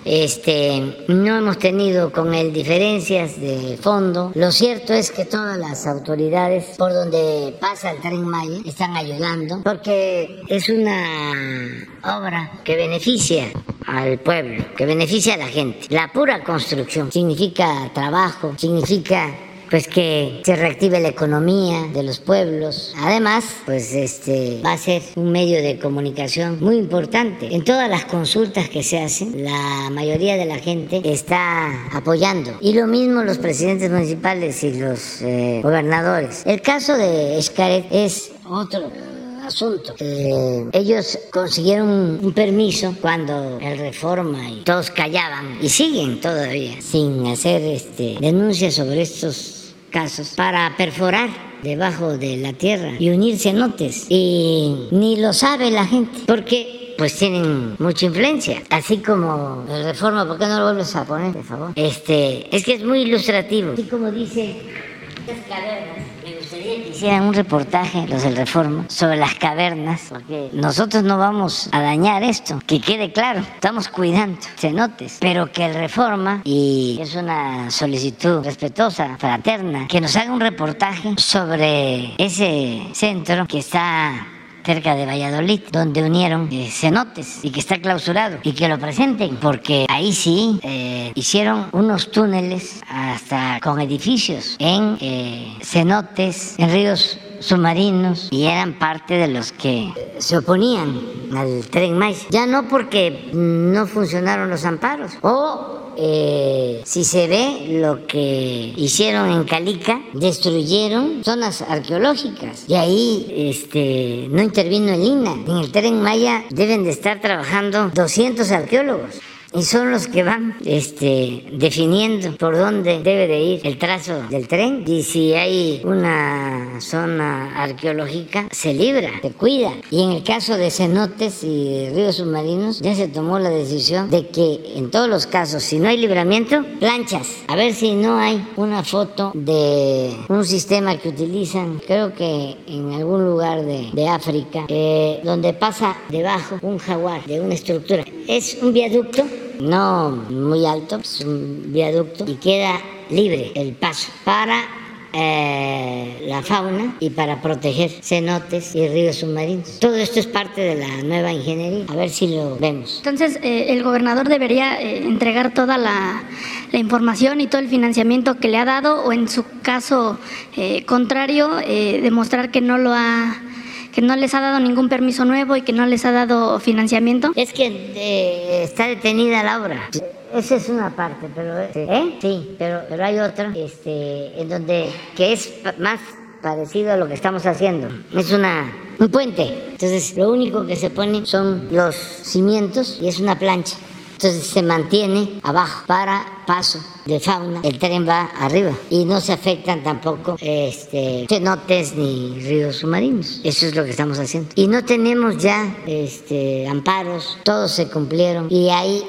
Este, no hemos tenido con él diferencias de fondo. Lo cierto es que todas las autoridades por donde pasa el tren Maya están ayudando porque es una obra que beneficia al pueblo, que beneficia a la gente. La pura construcción significa trabajo, significa pues que se reactive la economía de los pueblos. Además, pues este va a ser un medio de comunicación muy importante. En todas las consultas que se hacen, la mayoría de la gente está apoyando. Y lo mismo los presidentes municipales y los eh, gobernadores. El caso de Escaret es otro asunto. Eh, ellos consiguieron un, permiso cuando el reforma y todos callaban y siguen todavía sin hacer este, denuncias sobre estos casos para perforar debajo de la tierra y unir cenotes. Y ni lo sabe la gente porque pues tienen mucha influencia. Así como el reforma, ¿por qué no lo vuelves a poner, por favor? Este, es que es muy ilustrativo. Así como dice las hicieran un reportaje, los del Reforma, sobre las cavernas, porque nosotros no vamos a dañar esto, que quede claro, estamos cuidando cenotes, pero que el Reforma, y es una solicitud respetuosa, fraterna, que nos haga un reportaje sobre ese centro que está cerca de Valladolid, donde unieron eh, cenotes y que está clausurado y que lo presenten, porque ahí sí eh, hicieron unos túneles hasta con edificios en eh, cenotes, en ríos submarinos y eran parte de los que se oponían al tren maíz. Ya no porque no funcionaron los amparos o eh, si se ve lo que hicieron en Calica, destruyeron zonas arqueológicas y ahí este, no intervino el INA. En el tren Maya deben de estar trabajando 200 arqueólogos y son los que van este, definiendo por dónde debe de ir el trazo del tren. Y si hay una zona arqueológica se libra, se cuida. Y en el caso de cenotes y ríos submarinos ya se tomó la decisión de que en todos los casos si no hay libramiento planchas. A ver si no hay una foto de un sistema que utilizan creo que en algún lugar de, de África eh, donde pasa debajo un jaguar de una estructura. Es un viaducto no muy alto, es un viaducto y queda libre el paso para eh, la fauna y para proteger cenotes y ríos submarinos. Todo esto es parte de la nueva ingeniería. A ver si lo vemos. Entonces, eh, el gobernador debería eh, entregar toda la, la, información y todo el financiamiento que le ha dado o en su caso contrario, demostrar que no lo ha que no les ha dado ningún permiso nuevo y que no les ha dado financiamiento? Es que eh, está detenida la obra. Esa es una parte, pero ¿eh? sí, pero, pero hay otra este, en donde que es más parecido a lo que estamos haciendo. Es una un puente. Entonces, lo único que se pone son los cimientos y es una plancha. Entonces se mantiene abajo para paso de fauna, el tren va arriba y no se afectan tampoco este, cenotes ni ríos submarinos. Eso es lo que estamos haciendo. Y no tenemos ya este, amparos, todos se cumplieron y hay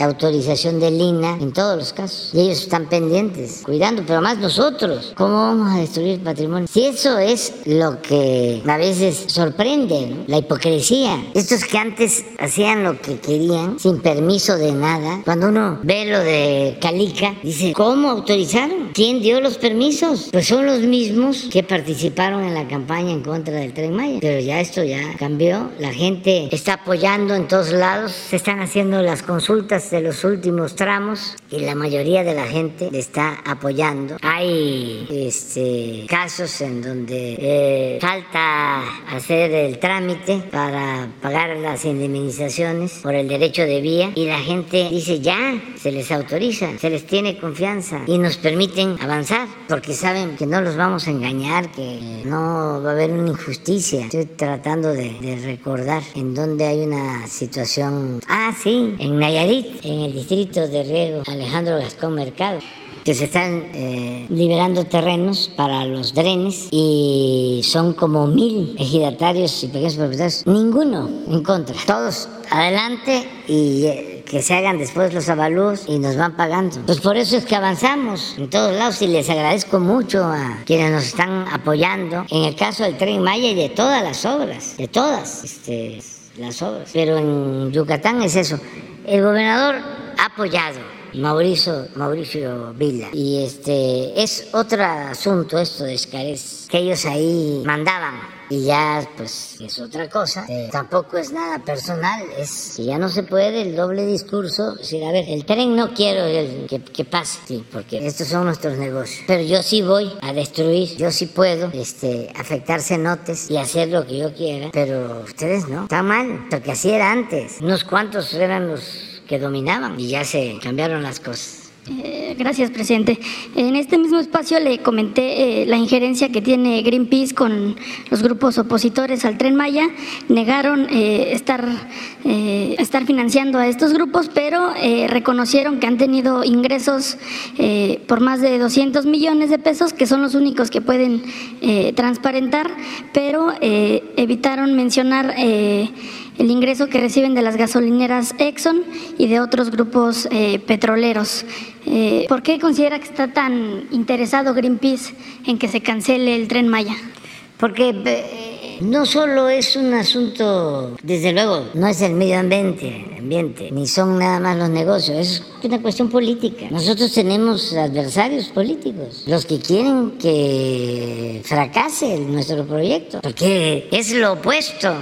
autorización del INA en todos los casos. Y ellos están pendientes, cuidando, pero más nosotros. ¿Cómo vamos a destruir patrimonio? Si eso es lo que a veces sorprende, la hipocresía. Estos que antes hacían lo que querían, sin permiso de nada. Cuando uno ve lo de Calica, dice, ¿cómo autorizaron? ¿Quién dio los permisos? Pues son los mismos que participaron en la campaña en contra del Tren Maya. Pero ya esto ya cambió. La gente está apoyando en todos lados. Se están haciendo las consultas de los últimos tramos y la mayoría de la gente le está apoyando. Hay este, casos en donde eh, falta hacer el trámite para pagar las indemnizaciones por el derecho de vía y la gente dice ya, se les autoriza, se les tiene confianza y nos permiten avanzar porque saben que no los vamos a engañar, que no va a haber una injusticia. Estoy tratando de, de recordar en donde hay una situación. Ah, sí, en Nayarit en el distrito de riego Alejandro Gascón Mercado que se están eh, liberando terrenos para los drenes y son como mil ejidatarios y pequeños propietarios. Ninguno en contra. Todos adelante y eh, que se hagan después los avalúos y nos van pagando. Pues por eso es que avanzamos en todos lados y les agradezco mucho a quienes nos están apoyando. En el caso del Tren Maya y de todas las obras, de todas este, las obras. Pero en Yucatán es eso el gobernador apoyado Mauricio, Mauricio Vila. Y este es otro asunto esto de Escarés, que ellos ahí mandaban y ya pues es otra cosa. Eh, tampoco es nada personal, es si ya no se puede el doble discurso, decir, a ver, el tren no quiero que, que, pase, sí, porque estos son nuestros negocios. Pero yo sí voy a destruir, yo sí puedo este, afectar cenotes y hacer lo que yo quiera, pero ustedes no. Está mal, porque así era antes. Unos cuantos eran los que dominaban y ya se cambiaron las cosas. Eh, gracias, presidente. En este mismo espacio le comenté eh, la injerencia que tiene Greenpeace con los grupos opositores al Tren Maya. Negaron eh, estar, estar financiando a estos grupos, pero reconocieron que han tenido ingresos por más de 200 millones de pesos, que son los únicos que pueden transparentar, pero evitaron mencionar el ingreso que reciben de las gasolineras Exxon y de otros grupos eh, petroleros. Eh, ¿Por qué considera que está tan interesado Greenpeace en que se cancele el tren Maya? Porque eh, no solo es un asunto, desde luego, no es el medio ambiente, ambiente, ni son nada más los negocios, es una cuestión política. Nosotros tenemos adversarios políticos, los que quieren que fracase nuestro proyecto, porque es lo opuesto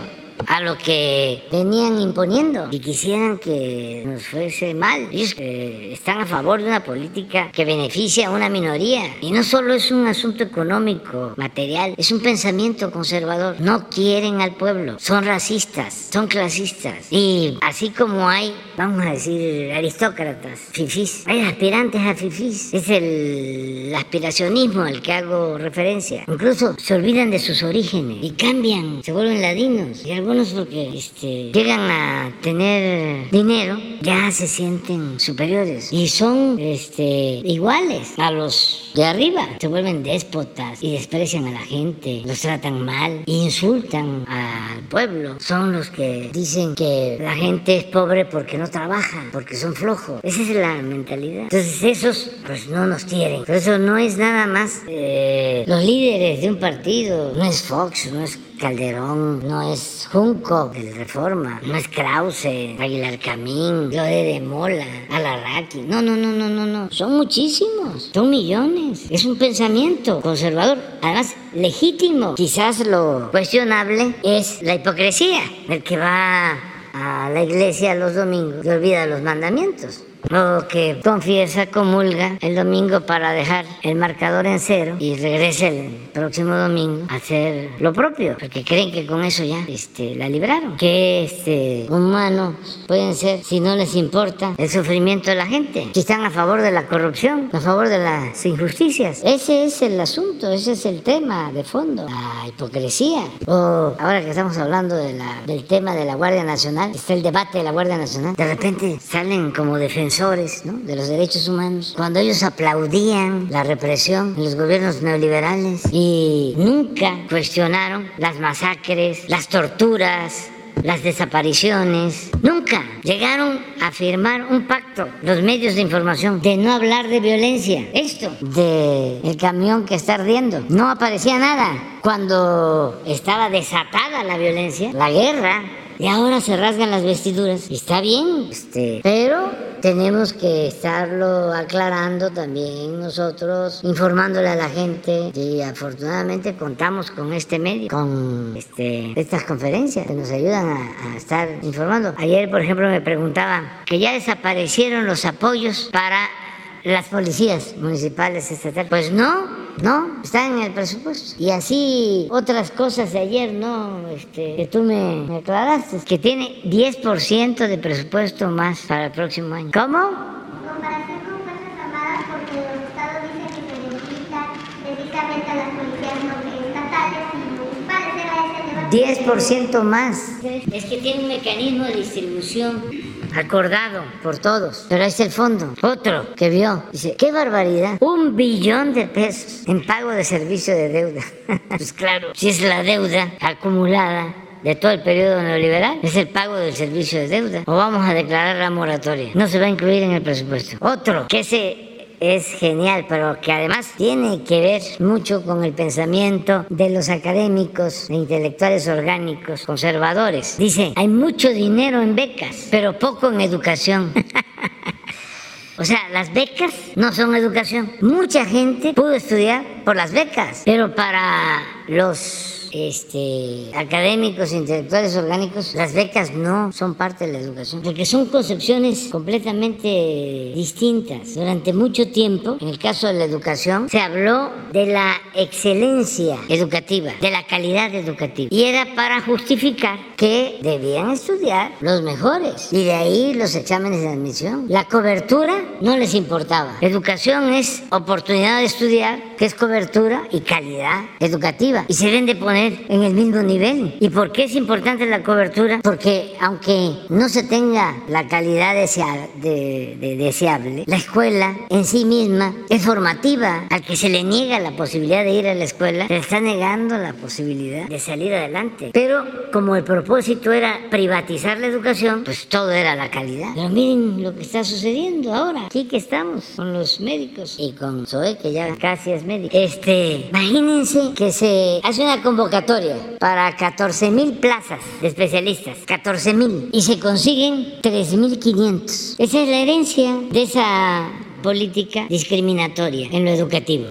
a lo que venían imponiendo y quisieran que nos fuese mal. Ellos eh, están a favor de una política que beneficia a una minoría y no solo es un asunto económico, material, es un pensamiento conservador. No quieren al pueblo, son racistas, son clasistas y así como hay, vamos a decir, aristócratas, fifís, hay aspirantes a fifís. Es el aspiracionismo al que hago referencia. Incluso se olvidan de sus orígenes y cambian, se vuelven ladinos y algunos porque este, llegan a tener dinero ya se sienten superiores y son este, iguales a los de arriba. Se vuelven déspotas y desprecian a la gente, los tratan mal, insultan al pueblo. Son los que dicen que la gente es pobre porque no trabaja, porque son flojos. Esa es la mentalidad. Entonces esos pues no nos quieren. Por eso no es nada más eh, los líderes de un partido, no es Fox, no es Calderón, no es Junco de Reforma, no es Krause, Aguilar Camín, Lode de Mola, Alarraqui. No, no, no, no, no, no. Son muchísimos, son millones. Es un pensamiento conservador, además legítimo. Quizás lo cuestionable es la hipocresía del que va a la iglesia los domingos y olvida los mandamientos o que confiesa, comulga el domingo para dejar el marcador en cero y regresa el próximo domingo a hacer lo propio, porque creen que con eso ya este, la libraron. Que este, humanos pueden ser, si no les importa, el sufrimiento de la gente, si están a favor de la corrupción, a favor de las injusticias. Ese es el asunto, ese es el tema de fondo, la hipocresía. O ahora que estamos hablando de la, del tema de la Guardia Nacional, está el debate de la Guardia Nacional, de repente salen como defensores de los derechos humanos, cuando ellos aplaudían la represión en los gobiernos neoliberales y nunca cuestionaron las masacres, las torturas, las desapariciones. Nunca llegaron a firmar un pacto, los medios de información, de no hablar de violencia. Esto, de el camión que está ardiendo, no aparecía nada. Cuando estaba desatada la violencia, la guerra, y ahora se rasgan las vestiduras. Está bien, este, pero tenemos que estarlo aclarando también nosotros, informándole a la gente. Y afortunadamente contamos con este medio, con este, estas conferencias que nos ayudan a, a estar informando. Ayer, por ejemplo, me preguntaban que ya desaparecieron los apoyos para las policías municipales estatales. Pues no, no, están en el presupuesto. Y así otras cosas de ayer, ¿no? Este, que tú me, me aclaraste, que tiene 10% de presupuesto más para el próximo año. ¿Cómo? comparación con Fuerzas Armadas, porque los estados dicen que se necesita precisamente a las policías estatales y municipales. 10% más. Es que tiene un mecanismo de distribución acordado por todos, pero está el fondo. Otro que vio, dice, qué barbaridad, un billón de pesos en pago de servicio de deuda. pues claro, si es la deuda acumulada de todo el periodo neoliberal es el pago del servicio de deuda o vamos a declarar la moratoria. No se va a incluir en el presupuesto. Otro, que se es genial, pero que además tiene que ver mucho con el pensamiento de los académicos e intelectuales orgánicos conservadores. Dice, hay mucho dinero en becas, pero poco en educación. O sea, las becas no son educación. Mucha gente pudo estudiar por las becas, pero para los este, académicos, intelectuales, orgánicos, las becas no son parte de la educación, porque son concepciones completamente distintas. Durante mucho tiempo, en el caso de la educación, se habló de la excelencia educativa, de la calidad educativa, y era para justificar que debían estudiar los mejores, y de ahí los exámenes de admisión. La cobertura no les importaba. Educación es oportunidad de estudiar, que es cobertura y calidad educativa, y se deben de poner en el mismo nivel. ¿Y por qué es importante la cobertura? Porque aunque no se tenga la calidad de, deseable, la escuela en sí misma es formativa. Al que se le niega la posibilidad de ir a la escuela, se le está negando la posibilidad de salir adelante. Pero como el propósito era privatizar la educación, pues todo era la calidad. Pero miren lo que está sucediendo ahora. Aquí que estamos con los médicos y con Zoe, que ya casi es Este, imagínense que se hace una convocatoria para 14 mil plazas de especialistas, 14 mil, y se consiguen 3.500. Esa es la herencia de esa política discriminatoria en lo educativo.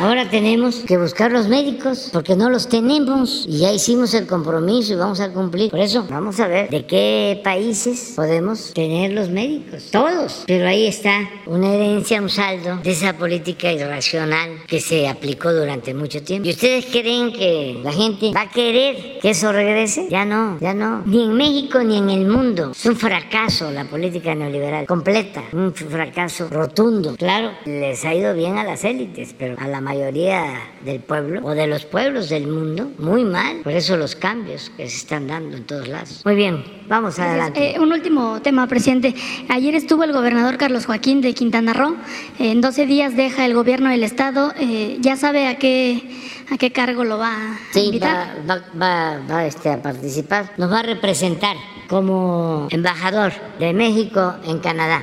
Ahora tenemos que buscar los médicos porque no los tenemos y ya hicimos el compromiso y vamos a cumplir. Por eso vamos a ver de qué países podemos tener los médicos. Todos. Pero ahí está una herencia, un saldo de esa política irracional que se aplicó durante mucho tiempo. ¿Y ustedes creen que la gente va a querer que eso regrese? Ya no, ya no. Ni en México ni en el mundo. Es un fracaso la política neoliberal. Completa. Un fracaso rotundo. Claro, les ha ido bien a las élites, pero a la mayoría del pueblo o de los pueblos del mundo muy mal. Por eso los cambios que se están dando en todos lados. Muy bien, vamos adelante. Eh, un último tema, presidente. Ayer estuvo el gobernador Carlos Joaquín de Quintana Roo. en 12 días deja el gobierno del estado. Eh, ¿Ya sabe a qué, a qué cargo lo va a sí, va, va, va, este, a participar. Nos va a representar como embajador de México en Canadá.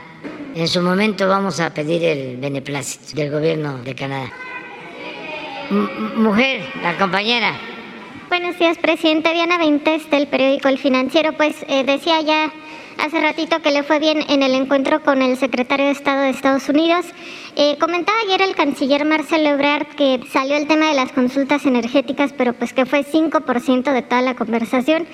En su momento vamos a pedir el beneplácito del gobierno de Canadá mujer, la compañera. Buenos días, presidente. Diana Vintes del periódico El Financiero. Pues eh, decía ya hace ratito que le fue bien en el encuentro con el secretario de Estado de Estados Unidos. Eh, comentaba ayer el canciller Marcelo Ebrard que salió el tema de las consultas energéticas, pero pues que fue 5% de toda la conversación.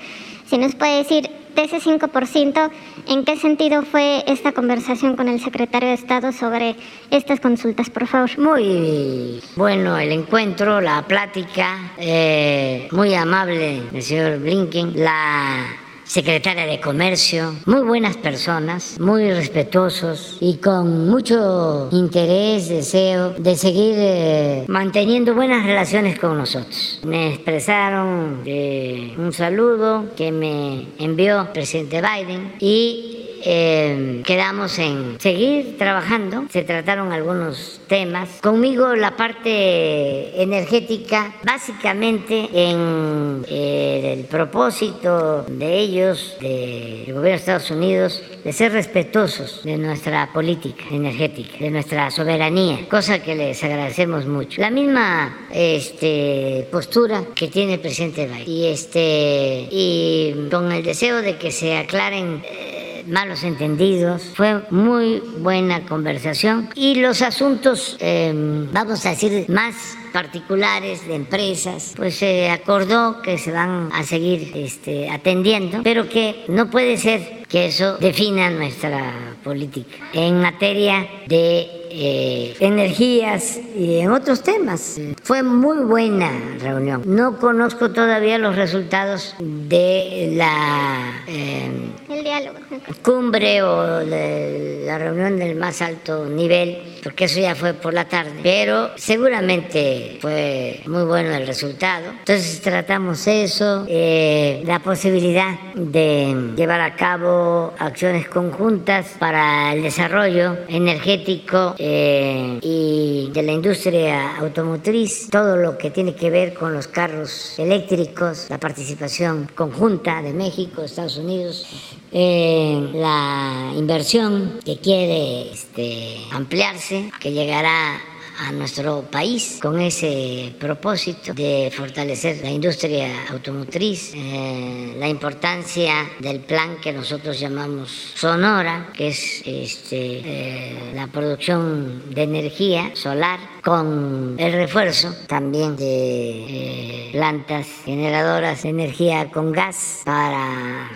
Si nos puede decir de ese 5%, ¿en qué sentido fue esta conversación con el secretario de Estado sobre estas consultas, por favor? Muy bueno el encuentro, la plática, eh, muy amable el señor Blinken, la secretaria de Comercio, muy buenas personas, muy respetuosos y con mucho interés, deseo de seguir eh, manteniendo buenas relaciones con nosotros. Me expresaron eh, un saludo que me envió el presidente Biden y eh, quedamos en seguir trabajando. Se trataron algunos temas. Conmigo la parte energética, básicamente en eh, el propósito de ellos, del gobierno de Estados Unidos, de ser respetuosos de nuestra política energética, de nuestra soberanía, cosa que les agradecemos mucho. La misma este, postura que tiene el presidente Biden y, este, y con el deseo de que se aclaren. Eh, malos entendidos. Fue muy buena conversación y los asuntos, em, vamos a decir, más particulares de empresas, pues se acordó que se van a seguir este, atendiendo, pero que no puede ser que eso defina nuestra política en materia de eh, energías y en otros temas. Fue muy buena reunión. No conozco todavía los resultados de la eh, El diálogo. cumbre o la reunión del más alto nivel, porque eso ya fue por la tarde, pero seguramente fue muy bueno el resultado. Entonces tratamos eso, eh, la posibilidad de llevar a cabo acciones conjuntas para el desarrollo energético eh, y de la industria automotriz, todo lo que tiene que ver con los carros eléctricos, la participación conjunta de México, Estados Unidos, eh, la inversión que quiere este, ampliarse, que llegará a nuestro país con ese propósito de fortalecer la industria automotriz, eh, la importancia del plan que nosotros llamamos Sonora, que es este, eh, la producción de energía solar con el refuerzo también de plantas generadoras de energía con gas para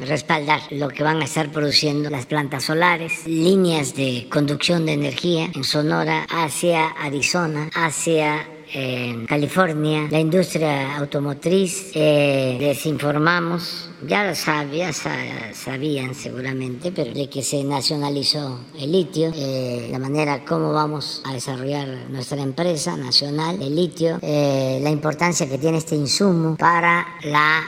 respaldar lo que van a estar produciendo las plantas solares, líneas de conducción de energía en Sonora hacia Arizona, hacia en California, la industria automotriz, eh, les informamos, ya lo sabía, sabían seguramente, pero de que se nacionalizó el litio, eh, la manera como vamos a desarrollar nuestra empresa nacional, el litio, eh, la importancia que tiene este insumo para la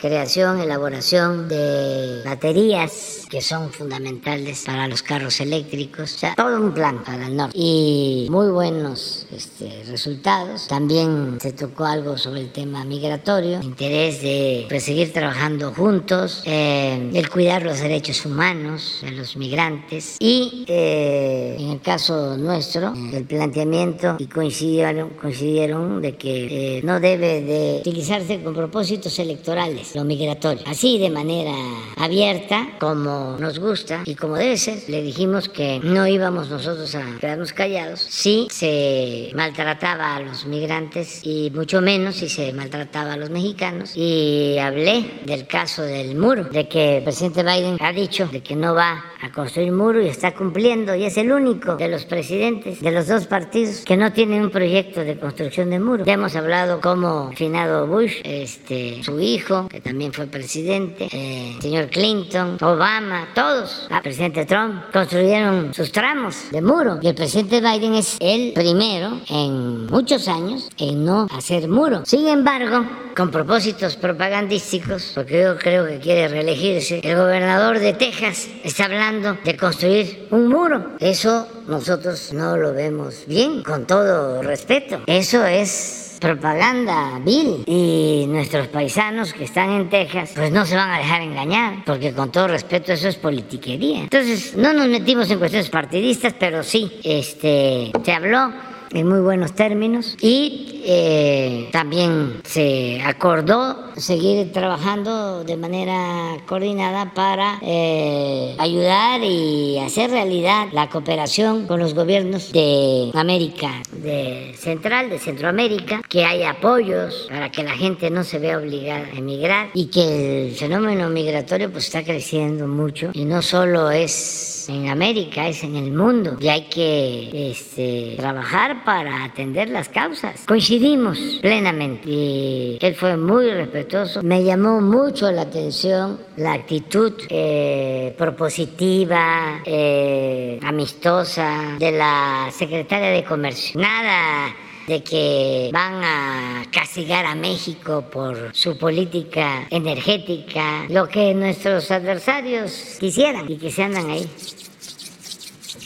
creación, elaboración de baterías que son fundamentales para los carros eléctricos, o sea, todo un plan para el norte y muy buenos este, resultados. También se tocó algo sobre el tema migratorio, interés de pues, seguir trabajando juntos, eh, el cuidar los derechos humanos de los migrantes y eh, en el caso nuestro, el planteamiento y coincidieron, coincidieron de que eh, no debe de utilizarse con propósitos electorales lo migratorio, así de manera abierta como nos gusta y como debe ser. Le dijimos que no íbamos nosotros a quedarnos callados si se maltrataba a los migrantes y mucho menos si se maltrataba a los mexicanos. Y hablé del caso del muro, de que el presidente Biden ha dicho de que no va a construir muro y está cumpliendo y es el único de los presidentes de los dos partidos que no tiene un proyecto de construcción de muro. Ya hemos hablado como finado Bush, este, su hijo, que también fue presidente, eh, señor Clinton, Obama, todos, el presidente Trump, construyeron sus tramos de muro y el presidente Biden es el primero en muchos años en no hacer muro. Sin embargo, con propósitos propagandísticos, porque yo creo que quiere reelegirse, el gobernador de Texas está hablando de construir un muro. Eso nosotros no lo vemos bien, con todo respeto. Eso es propaganda vil y nuestros paisanos que están en Texas pues no se van a dejar engañar porque con todo respeto eso es politiquería entonces no nos metimos en cuestiones partidistas pero sí este se habló en muy buenos términos. Y eh, también se acordó seguir trabajando de manera coordinada para eh, ayudar y hacer realidad la cooperación con los gobiernos de América de Central, de Centroamérica, que hay apoyos para que la gente no se vea obligada a emigrar y que el fenómeno migratorio pues está creciendo mucho y no solo es en América, es en el mundo. Y hay que este, trabajar para atender las causas. Coincidimos plenamente y él fue muy respetuoso. Me llamó mucho la atención la actitud eh, propositiva, eh, amistosa de la secretaria de Comercio. Nada de que van a castigar a México por su política energética, lo que nuestros adversarios quisieran y que se andan ahí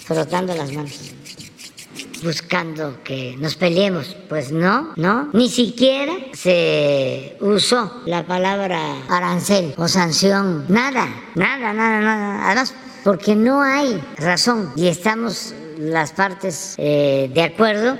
frotando las manos buscando que nos peleemos. Pues no, no, ni siquiera se usó la palabra arancel o sanción, nada, nada, nada, nada. Además, porque no hay razón y estamos las partes eh, de acuerdo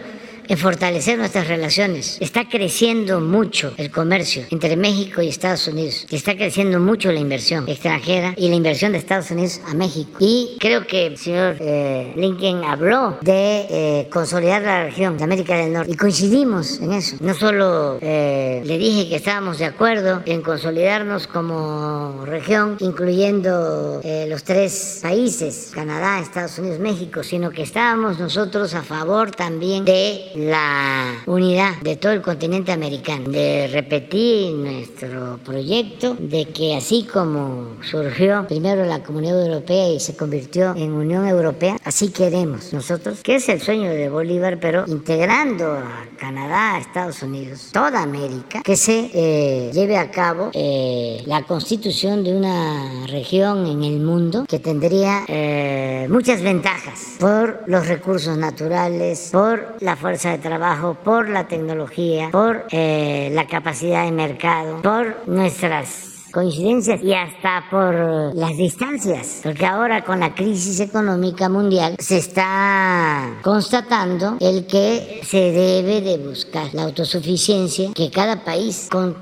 en fortalecer nuestras relaciones. Está creciendo mucho el comercio entre México y Estados Unidos. Está creciendo mucho la inversión extranjera y la inversión de Estados Unidos a México. Y creo que el señor eh, Lincoln habló de eh, consolidar la región de América del Norte y coincidimos en eso. No solo eh, le dije que estábamos de acuerdo en consolidarnos como región, incluyendo los tres países, Canadá, Estados Unidos, México, sino que estábamos nosotros a favor también de la unidad de todo el continente americano, de repetir nuestro proyecto, de que así como surgió primero la Comunidad Europea y se convirtió en Unión Europea, así queremos nosotros, que es el sueño de Bolívar, pero integrando a Canadá, a Estados Unidos, toda América, que se eh, lleve a cabo eh, la constitución de una región en el mundo que tendría eh, muchas ventajas por los recursos naturales, por la fuerza de trabajo, por la tecnología, por eh, la capacidad de mercado, por nuestras coincidencias y hasta por las distancias, porque ahora con la crisis económica mundial se está constatando el que se debe de buscar la autosuficiencia, que cada país con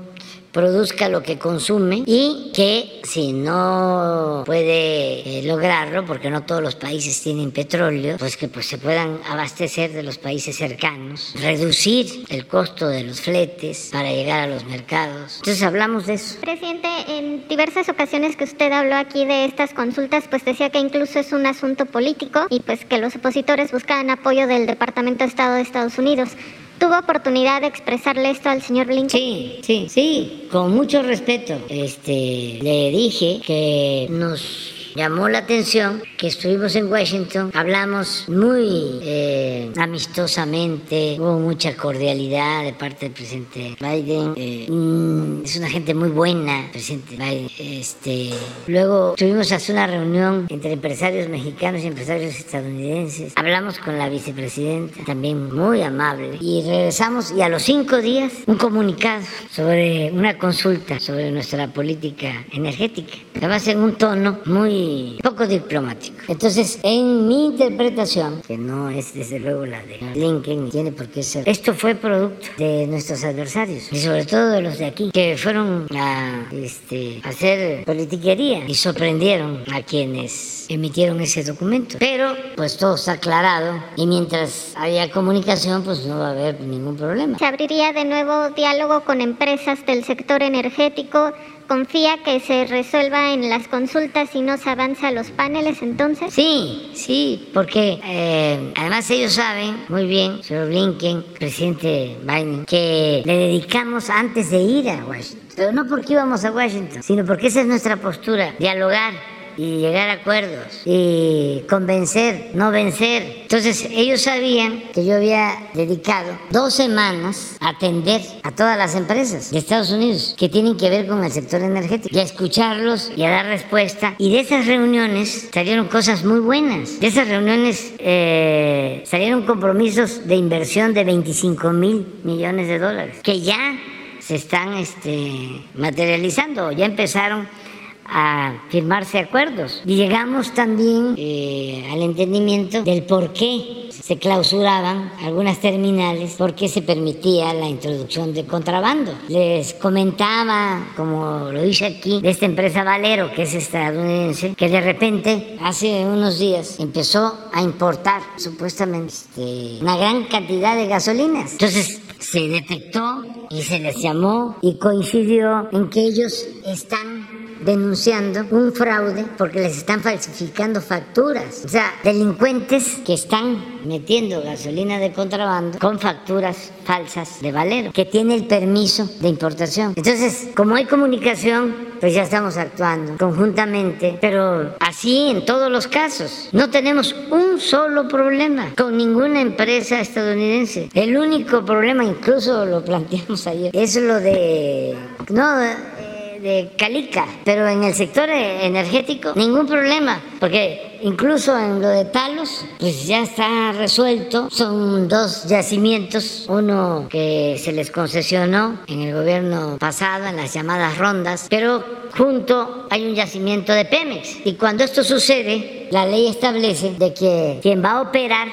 produzca lo que consume y que si no puede eh, lograrlo, porque no todos los países tienen petróleo, pues que pues se puedan abastecer de los países cercanos, reducir el costo de los fletes para llegar a los mercados. Entonces hablamos de eso. Presidente, en diversas ocasiones que usted habló aquí de estas consultas, pues decía que incluso es un asunto político y pues que los opositores buscaban apoyo del Departamento de Estado de Estados Unidos. ¿Tuvo oportunidad de expresarle esto al señor Blinken? Sí, sí, sí, con mucho respeto. Este, le dije que nos llamó la atención que estuvimos en Washington, hablamos muy eh, amistosamente, hubo mucha cordialidad de parte del presidente Biden. Eh, mm, es una gente muy buena, presidente Biden. Este, luego tuvimos hace una reunión entre empresarios mexicanos y empresarios estadounidenses. Hablamos con la vicepresidenta, también muy amable. Y regresamos y a los cinco días un comunicado sobre una consulta sobre nuestra política energética. Además en un tono muy poco diplomático. Entonces, en mi interpretación, que no es desde luego la de Lincoln, tiene por qué ser, esto fue producto de nuestros adversarios y sobre todo de los de aquí, que fueron a este, hacer politiquería y sorprendieron a quienes emitieron ese documento. Pero, pues todo está aclarado y mientras haya comunicación, pues no va a haber ningún problema. ¿Se abriría de nuevo diálogo con empresas del sector energético? Confía que se resuelva en las consultas y no se avanza a los paneles entonces? Sí, sí, porque eh, además ellos saben muy bien, señor Blinken, presidente Biden, que le dedicamos antes de ir a Washington. Pero no porque íbamos a Washington, sino porque esa es nuestra postura, dialogar y llegar a acuerdos y convencer, no vencer. Entonces ellos sabían que yo había dedicado dos semanas a atender a todas las empresas de Estados Unidos que tienen que ver con el sector energético y a escucharlos y a dar respuesta. Y de esas reuniones salieron cosas muy buenas. De esas reuniones eh, salieron compromisos de inversión de 25 mil millones de dólares que ya se están este, materializando, ya empezaron a firmarse acuerdos. Y llegamos también eh, al entendimiento del por qué se clausuraban algunas terminales, por qué se permitía la introducción de contrabando. Les comentaba, como lo dice aquí, de esta empresa Valero, que es estadounidense, que de repente, hace unos días, empezó a importar supuestamente este, una gran cantidad de gasolinas. Entonces, se detectó y se les llamó y coincidió en que ellos están denunciando un fraude porque les están falsificando facturas. O sea, delincuentes que están metiendo gasolina de contrabando con facturas falsas de Valero, que tiene el permiso de importación. Entonces, como hay comunicación, pues ya estamos actuando conjuntamente, pero así en todos los casos. No tenemos un solo problema con ninguna empresa estadounidense. El único problema, incluso lo planteamos ayer, es lo de... No, de Calica, pero en el sector energético ningún problema, porque incluso en lo de Talos, pues ya está resuelto. Son dos yacimientos, uno que se les concesionó en el gobierno pasado, en las llamadas rondas, pero junto hay un yacimiento de Pemex. Y cuando esto sucede, la ley establece de que quien va a operar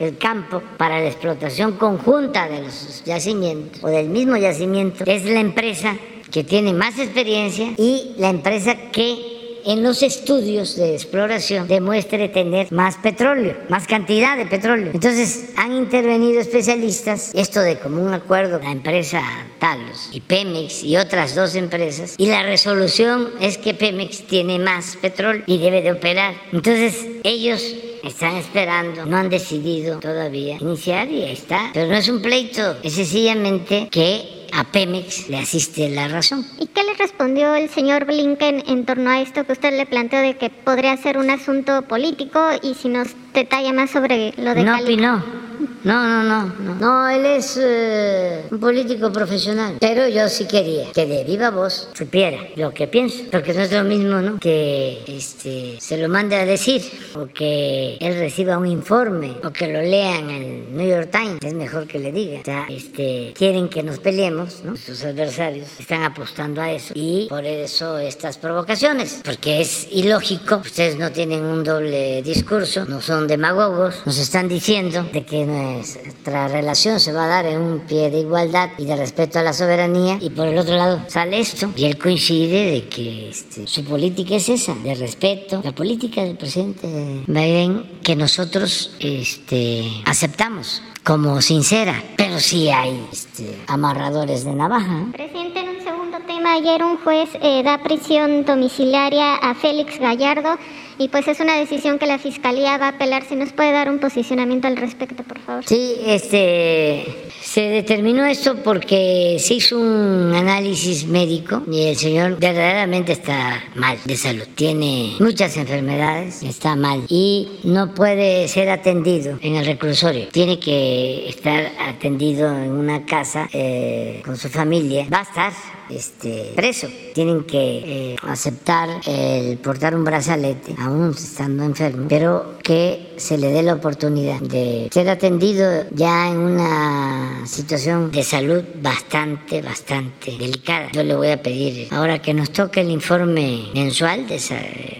el campo para la explotación conjunta de los yacimientos o del mismo yacimiento es la empresa que tiene más experiencia y la empresa que en los estudios de exploración demuestre tener más petróleo, más cantidad de petróleo. Entonces han intervenido especialistas, esto de común acuerdo, la empresa Talos y Pemex y otras dos empresas, y la resolución es que Pemex tiene más petróleo y debe de operar. Entonces ellos están esperando, no han decidido todavía iniciar y ahí está. Pero no es un pleito, es sencillamente que a Pemex le asiste la razón. ¿Y qué le respondió el señor Blinken en torno a esto que usted le planteó de que podría ser un asunto político y si nos detalla más sobre lo de No opinó no, no, no, no. No, él es eh, un político profesional. Pero yo sí quería que de viva voz supiera lo que pienso. Porque no es lo mismo, ¿no? Que este, se lo mande a decir o que él reciba un informe o que lo lean en el New York Times. Es mejor que le diga. O sea, este, quieren que nos peleemos, ¿no? Sus adversarios están apostando a eso y por eso estas provocaciones. Porque es ilógico. Ustedes no tienen un doble discurso, no son demagogos. Nos están diciendo de que nuestra relación se va a dar en un pie de igualdad y de respeto a la soberanía y por el otro lado sale esto y él coincide de que este, su política es esa, de respeto, la política del presidente Biden que nosotros este, aceptamos como sincera, pero sí hay este, amarradores de navaja. Presidente, en un segundo tema, ayer un juez eh, da prisión domiciliaria a Félix Gallardo y pues es una decisión que la Fiscalía va a apelar. Si nos puede dar un posicionamiento al respecto, por favor. Sí, este, se determinó esto porque se hizo un análisis médico y el señor verdaderamente está mal de salud. Tiene muchas enfermedades, está mal y no puede ser atendido en el reclusorio. Tiene que estar atendido en una casa eh, con su familia. Va a estar este, preso. Tienen que eh, aceptar el portar un brazalete, aún estando enfermo, pero que se le dé la oportunidad de ser atendido ya en una situación de salud bastante, bastante delicada. Yo le voy a pedir, ahora que nos toque el informe mensual de,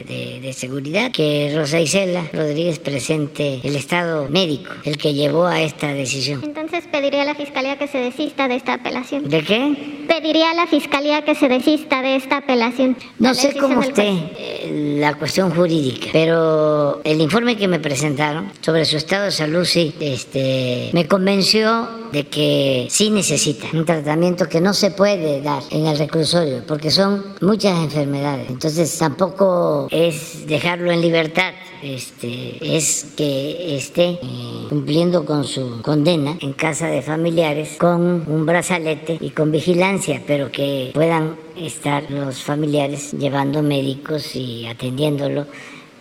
de, de seguridad, que Rosa Isela Rodríguez presente el estado médico, el que llevó a esta decisión. Entonces pediría a la Fiscalía que se desista de esta apelación. ¿De qué? Pediría a la Fiscalía que se desista de esta apelación. No sé cómo esté eh, la cuestión jurídica, pero el informe que me presentaron sobre su estado de salud, sí, este, me convenció de que sí necesita un tratamiento que no se puede dar en el reclusorio, porque son muchas enfermedades. Entonces tampoco es dejarlo en libertad, este, es que esté eh, cumpliendo con su condena en casa de familiares con un brazalete y con vigilancia, pero que puedan estar los familiares llevando médicos y atendiéndolo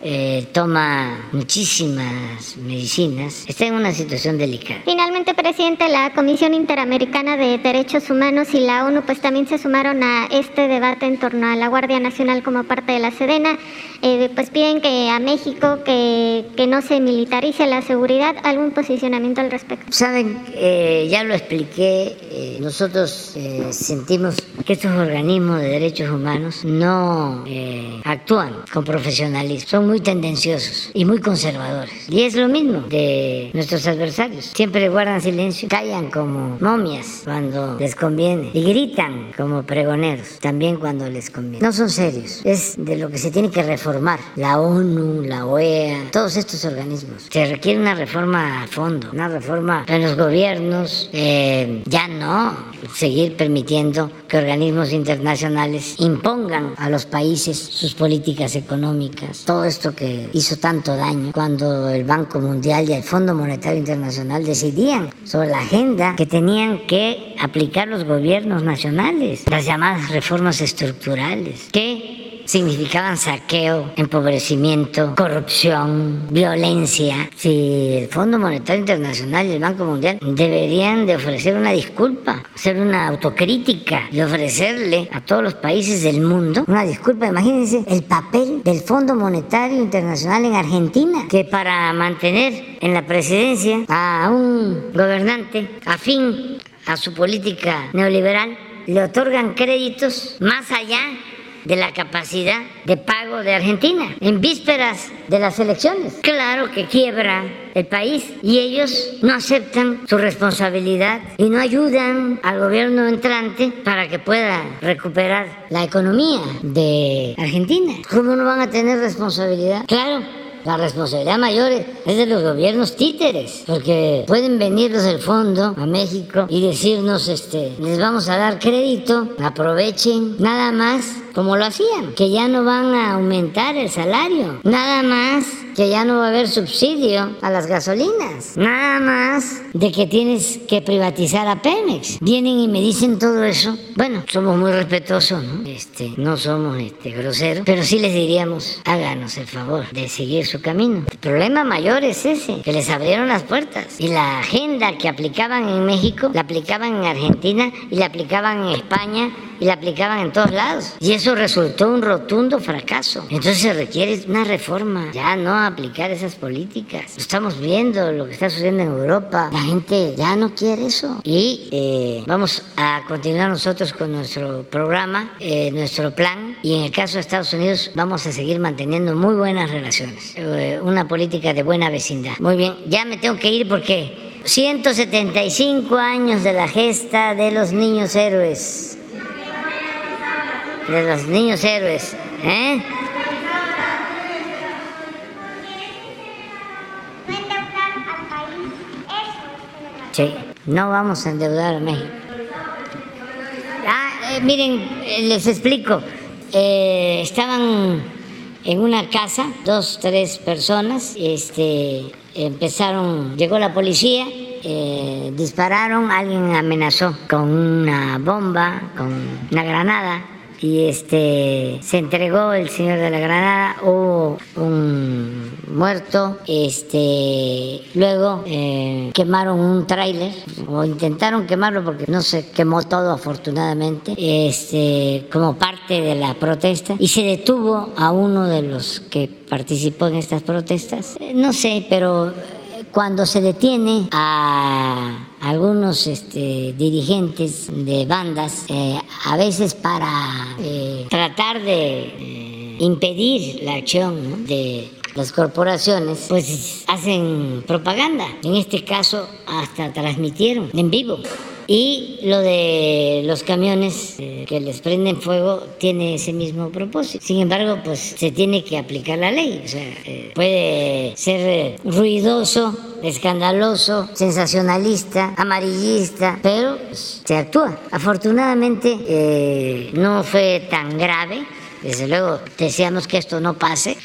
eh, toma muchísimas medicinas, está en una situación delicada. Finalmente, presidente, la Comisión Interamericana de Derechos Humanos y la ONU pues también se sumaron a este debate en torno a la Guardia Nacional como parte de la Sedena. Eh, pues piden que a México que, que, no se militarice la seguridad, algún posicionamiento al respecto. Saben, eh, ya lo expliqué, eh, nosotros eh, sentimos que estos organismos de derechos humanos no eh, actúan con profesionalismo, son muy tendenciosos y muy conservadores. Y es lo mismo de nuestros adversarios. Siempre guardan silencio, callan como momias cuando les conviene y gritan como pregoneros también cuando les conviene. No son serios. Es de lo que se tiene que reformar. La ONU, la OEA, todos estos organismos. Se requiere una reforma a fondo, una reforma en los gobiernos. Eh, ya no seguir permitiendo que organismos internacionales impongan a los países sus políticas económicas. Todo esto que hizo tanto daño cuando el Banco Mundial y el Fondo Monetario Internacional decidían sobre la agenda que tenían que aplicar los gobiernos nacionales, las llamadas reformas estructurales, que significaban saqueo, empobrecimiento, corrupción, violencia. Si el Fondo Monetario Internacional y el Banco Mundial deberían de ofrecer una disculpa, hacer una autocrítica y ofrecerle a todos los países del mundo una disculpa. Imagínense el papel del Fondo Monetario Internacional en Argentina, que para mantener en la presidencia a un gobernante afín a su política neoliberal, le otorgan créditos más allá de la capacidad de pago de Argentina en vísperas de las elecciones. Claro que quiebra el país y ellos no aceptan su responsabilidad y no ayudan al gobierno entrante para que pueda recuperar la economía de Argentina. ¿Cómo no van a tener responsabilidad? Claro, la responsabilidad mayor es de los gobiernos títeres, porque pueden venir los del fondo a México y decirnos, este, les vamos a dar crédito, aprovechen, nada más como lo hacían, que ya no van a aumentar el salario, nada más que ya no va a haber subsidio a las gasolinas. Nada más de que tienes que privatizar a Pemex. Vienen y me dicen todo eso. Bueno, somos muy respetuosos, ¿no? Este, no somos este, groseros, pero sí les diríamos, háganos el favor de seguir su camino. El problema mayor es ese, que les abrieron las puertas. Y la agenda que aplicaban en México, la aplicaban en Argentina y la aplicaban en España y la aplicaban en todos lados. Y eso resultó un rotundo fracaso. Entonces se requiere una reforma, ya no aplicar esas políticas. Estamos viendo lo que está sucediendo en Europa. La gente ya no quiere eso. Y eh, vamos a continuar nosotros con nuestro programa, eh, nuestro plan. Y en el caso de Estados Unidos vamos a seguir manteniendo muy buenas relaciones. Eh, una política de buena vecindad. Muy bien, ya me tengo que ir porque 175 años de la gesta de los niños héroes de los niños héroes. ¿eh? Sí, no vamos a endeudar a México. Ah, eh, miren, eh, les explico. Eh, estaban en una casa, dos, tres personas, este, empezaron, llegó la policía, eh, dispararon, alguien amenazó con una bomba, con una granada, y este se entregó el señor de la Granada, hubo un muerto, este luego eh, quemaron un tráiler o intentaron quemarlo porque no se quemó todo afortunadamente, este como parte de la protesta y se detuvo a uno de los que participó en estas protestas, eh, no sé, pero cuando se detiene a algunos este, dirigentes de bandas, eh, a veces para eh, tratar de eh, impedir la acción de las corporaciones, pues hacen propaganda. En este caso, hasta transmitieron en vivo. Y lo de los camiones eh, que les prenden fuego tiene ese mismo propósito. Sin embargo, pues se tiene que aplicar la ley. O sea, eh, puede ser eh, ruidoso, escandaloso, sensacionalista, amarillista, pero pues, se actúa. Afortunadamente no fue tan grave. Desde luego deseamos que esto no pase.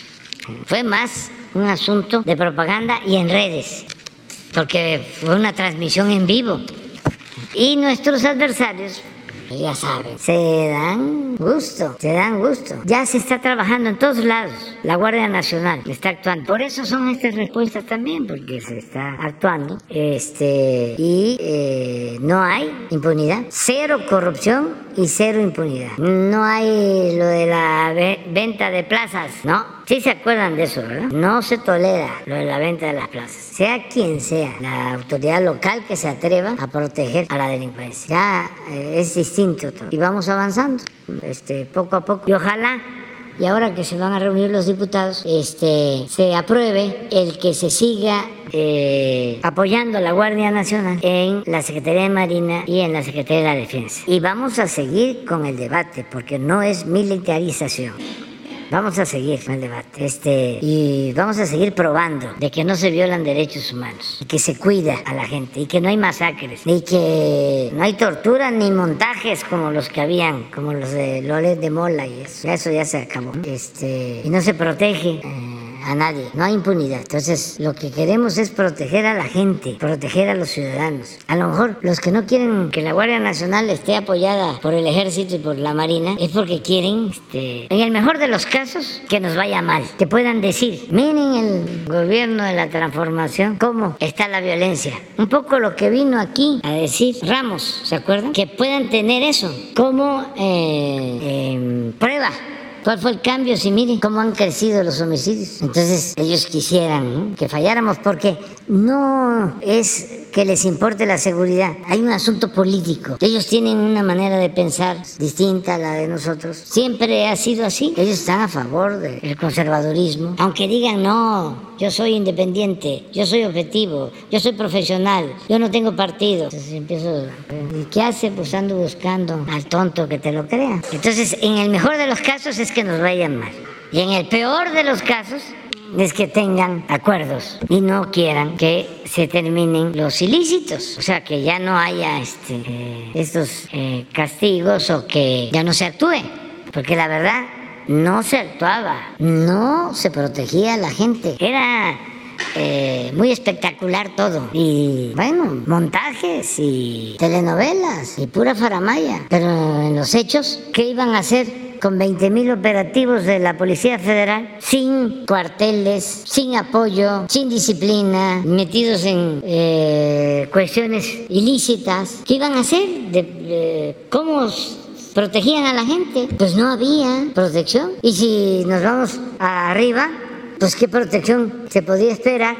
Fue más un asunto de propaganda y en redes, porque fue una transmisión en vivo. Y nuestros adversarios, ya saben, se dan gusto, se dan gusto. Ya se está trabajando en todos lados. La Guardia Nacional está actuando. Por eso son estas respuestas también, porque se está actuando. Este, y eh, no hay impunidad. Cero corrupción y cero impunidad. No hay lo de la venta de plazas, ¿no? Sí se acuerdan de eso, ¿verdad? No se tolera lo de la venta de las plazas. Sea quien sea, la autoridad local que se atreva a proteger a la delincuencia. Ya eh, es distinto todo. Y vamos avanzando, este, poco a poco. Y ojalá y ahora que se van a reunir los diputados, este, se apruebe el que se siga eh, apoyando a la Guardia Nacional en la Secretaría de Marina y en la Secretaría de la Defensa. Y vamos a seguir con el debate porque no es militarización. Vamos a seguir con el debate este, y vamos a seguir probando de que no se violan derechos humanos, y que se cuida a la gente y que no hay masacres, y que no hay tortura ni montajes como los que habían, como los de Lolet de Mola y eso. Eso ya se acabó. Este, y no se protege. Eh, a nadie, no hay impunidad. Entonces, lo que queremos es proteger a la gente, proteger a los ciudadanos. A lo mejor los que no quieren que la Guardia Nacional esté apoyada por el Ejército y por la Marina es porque quieren, este, en el mejor de los casos, que nos vaya mal. Que puedan decir, miren el gobierno de la transformación, cómo está la violencia. Un poco lo que vino aquí a decir Ramos, ¿se acuerdan? Que puedan tener eso como eh, em, prueba ¿Cuál fue el cambio? Si miren cómo han crecido los homicidios. Entonces ellos quisieran que falláramos porque no es que les importe la seguridad. Hay un asunto político. Ellos tienen una manera de pensar distinta a la de nosotros. Siempre ha sido así. Ellos están a favor del conservadurismo. Aunque digan, no, yo soy independiente, yo soy objetivo, yo soy profesional, yo no tengo partido. Entonces empiezo, ¿y qué hace? Pues ando buscando al tonto que te lo crea. Entonces, en el mejor de los casos es que nos vayan mal. Y en el peor de los casos es que tengan acuerdos y no quieran que se terminen los ilícitos, o sea, que ya no haya este, estos eh, castigos o que ya no se actúe, porque la verdad no se actuaba, no se protegía a la gente. Era eh, muy espectacular todo. Y bueno, montajes y telenovelas y pura faramaya. Pero en los hechos, ¿qué iban a hacer? Con 20.000 operativos de la Policía Federal, sin cuarteles, sin apoyo, sin disciplina, metidos en eh, cuestiones ilícitas. ¿Qué iban a hacer? ¿Cómo protegían a la gente? Pues no había protección. Y si nos vamos arriba, pues qué protección se podía esperar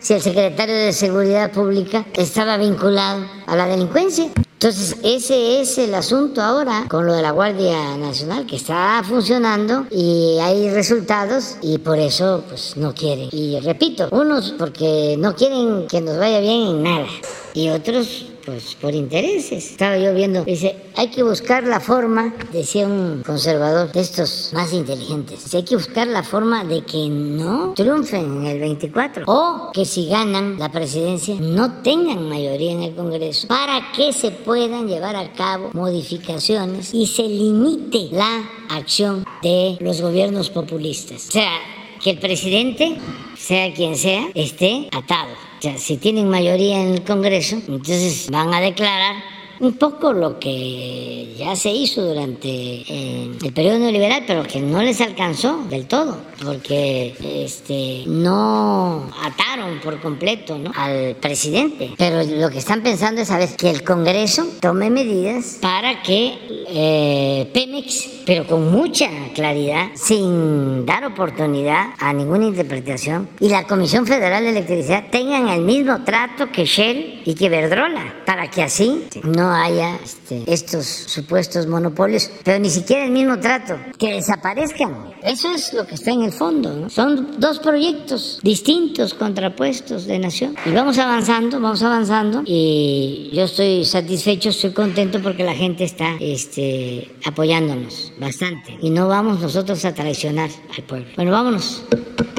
si el secretario de Seguridad Pública estaba vinculado a la delincuencia. Entonces, ese es el asunto ahora con lo de la Guardia Nacional, que está funcionando y hay resultados y por eso pues no quieren. Y repito, unos porque no quieren que nos vaya bien en nada y otros pues por intereses. Estaba yo viendo, dice, hay que buscar la forma, decía un conservador de estos más inteligentes, dice, hay que buscar la forma de que no triunfen en el 24 o que si ganan la presidencia no tengan mayoría en el Congreso para que se puedan llevar a cabo modificaciones y se limite la acción de los gobiernos populistas. O sea, que el presidente, sea quien sea, esté atado si tienen mayoría en el Congreso, entonces van a declarar un poco lo que ya se hizo durante eh, el periodo neoliberal, pero que no les alcanzó del todo, porque este, no ataron por completo al presidente. Pero lo que están pensando es a ver que el Congreso tome medidas para que eh, Pemex, pero con mucha claridad, sin dar oportunidad a ninguna interpretación, y la Comisión Federal de Electricidad tengan el mismo trato que Shell y que Verdrola, para que así no haya este, estos supuestos monopolios, pero ni siquiera el mismo trato, que desaparezcan. Eso es lo que está en el fondo. Son dos proyectos distintos, contrapuestos de nación. Y vamos avanzando, vamos avanzando, y yo estoy satisfecho, estoy contento porque la gente está este, apoyándonos bastante. Y no vamos nosotros a traicionar al pueblo. Bueno, vámonos.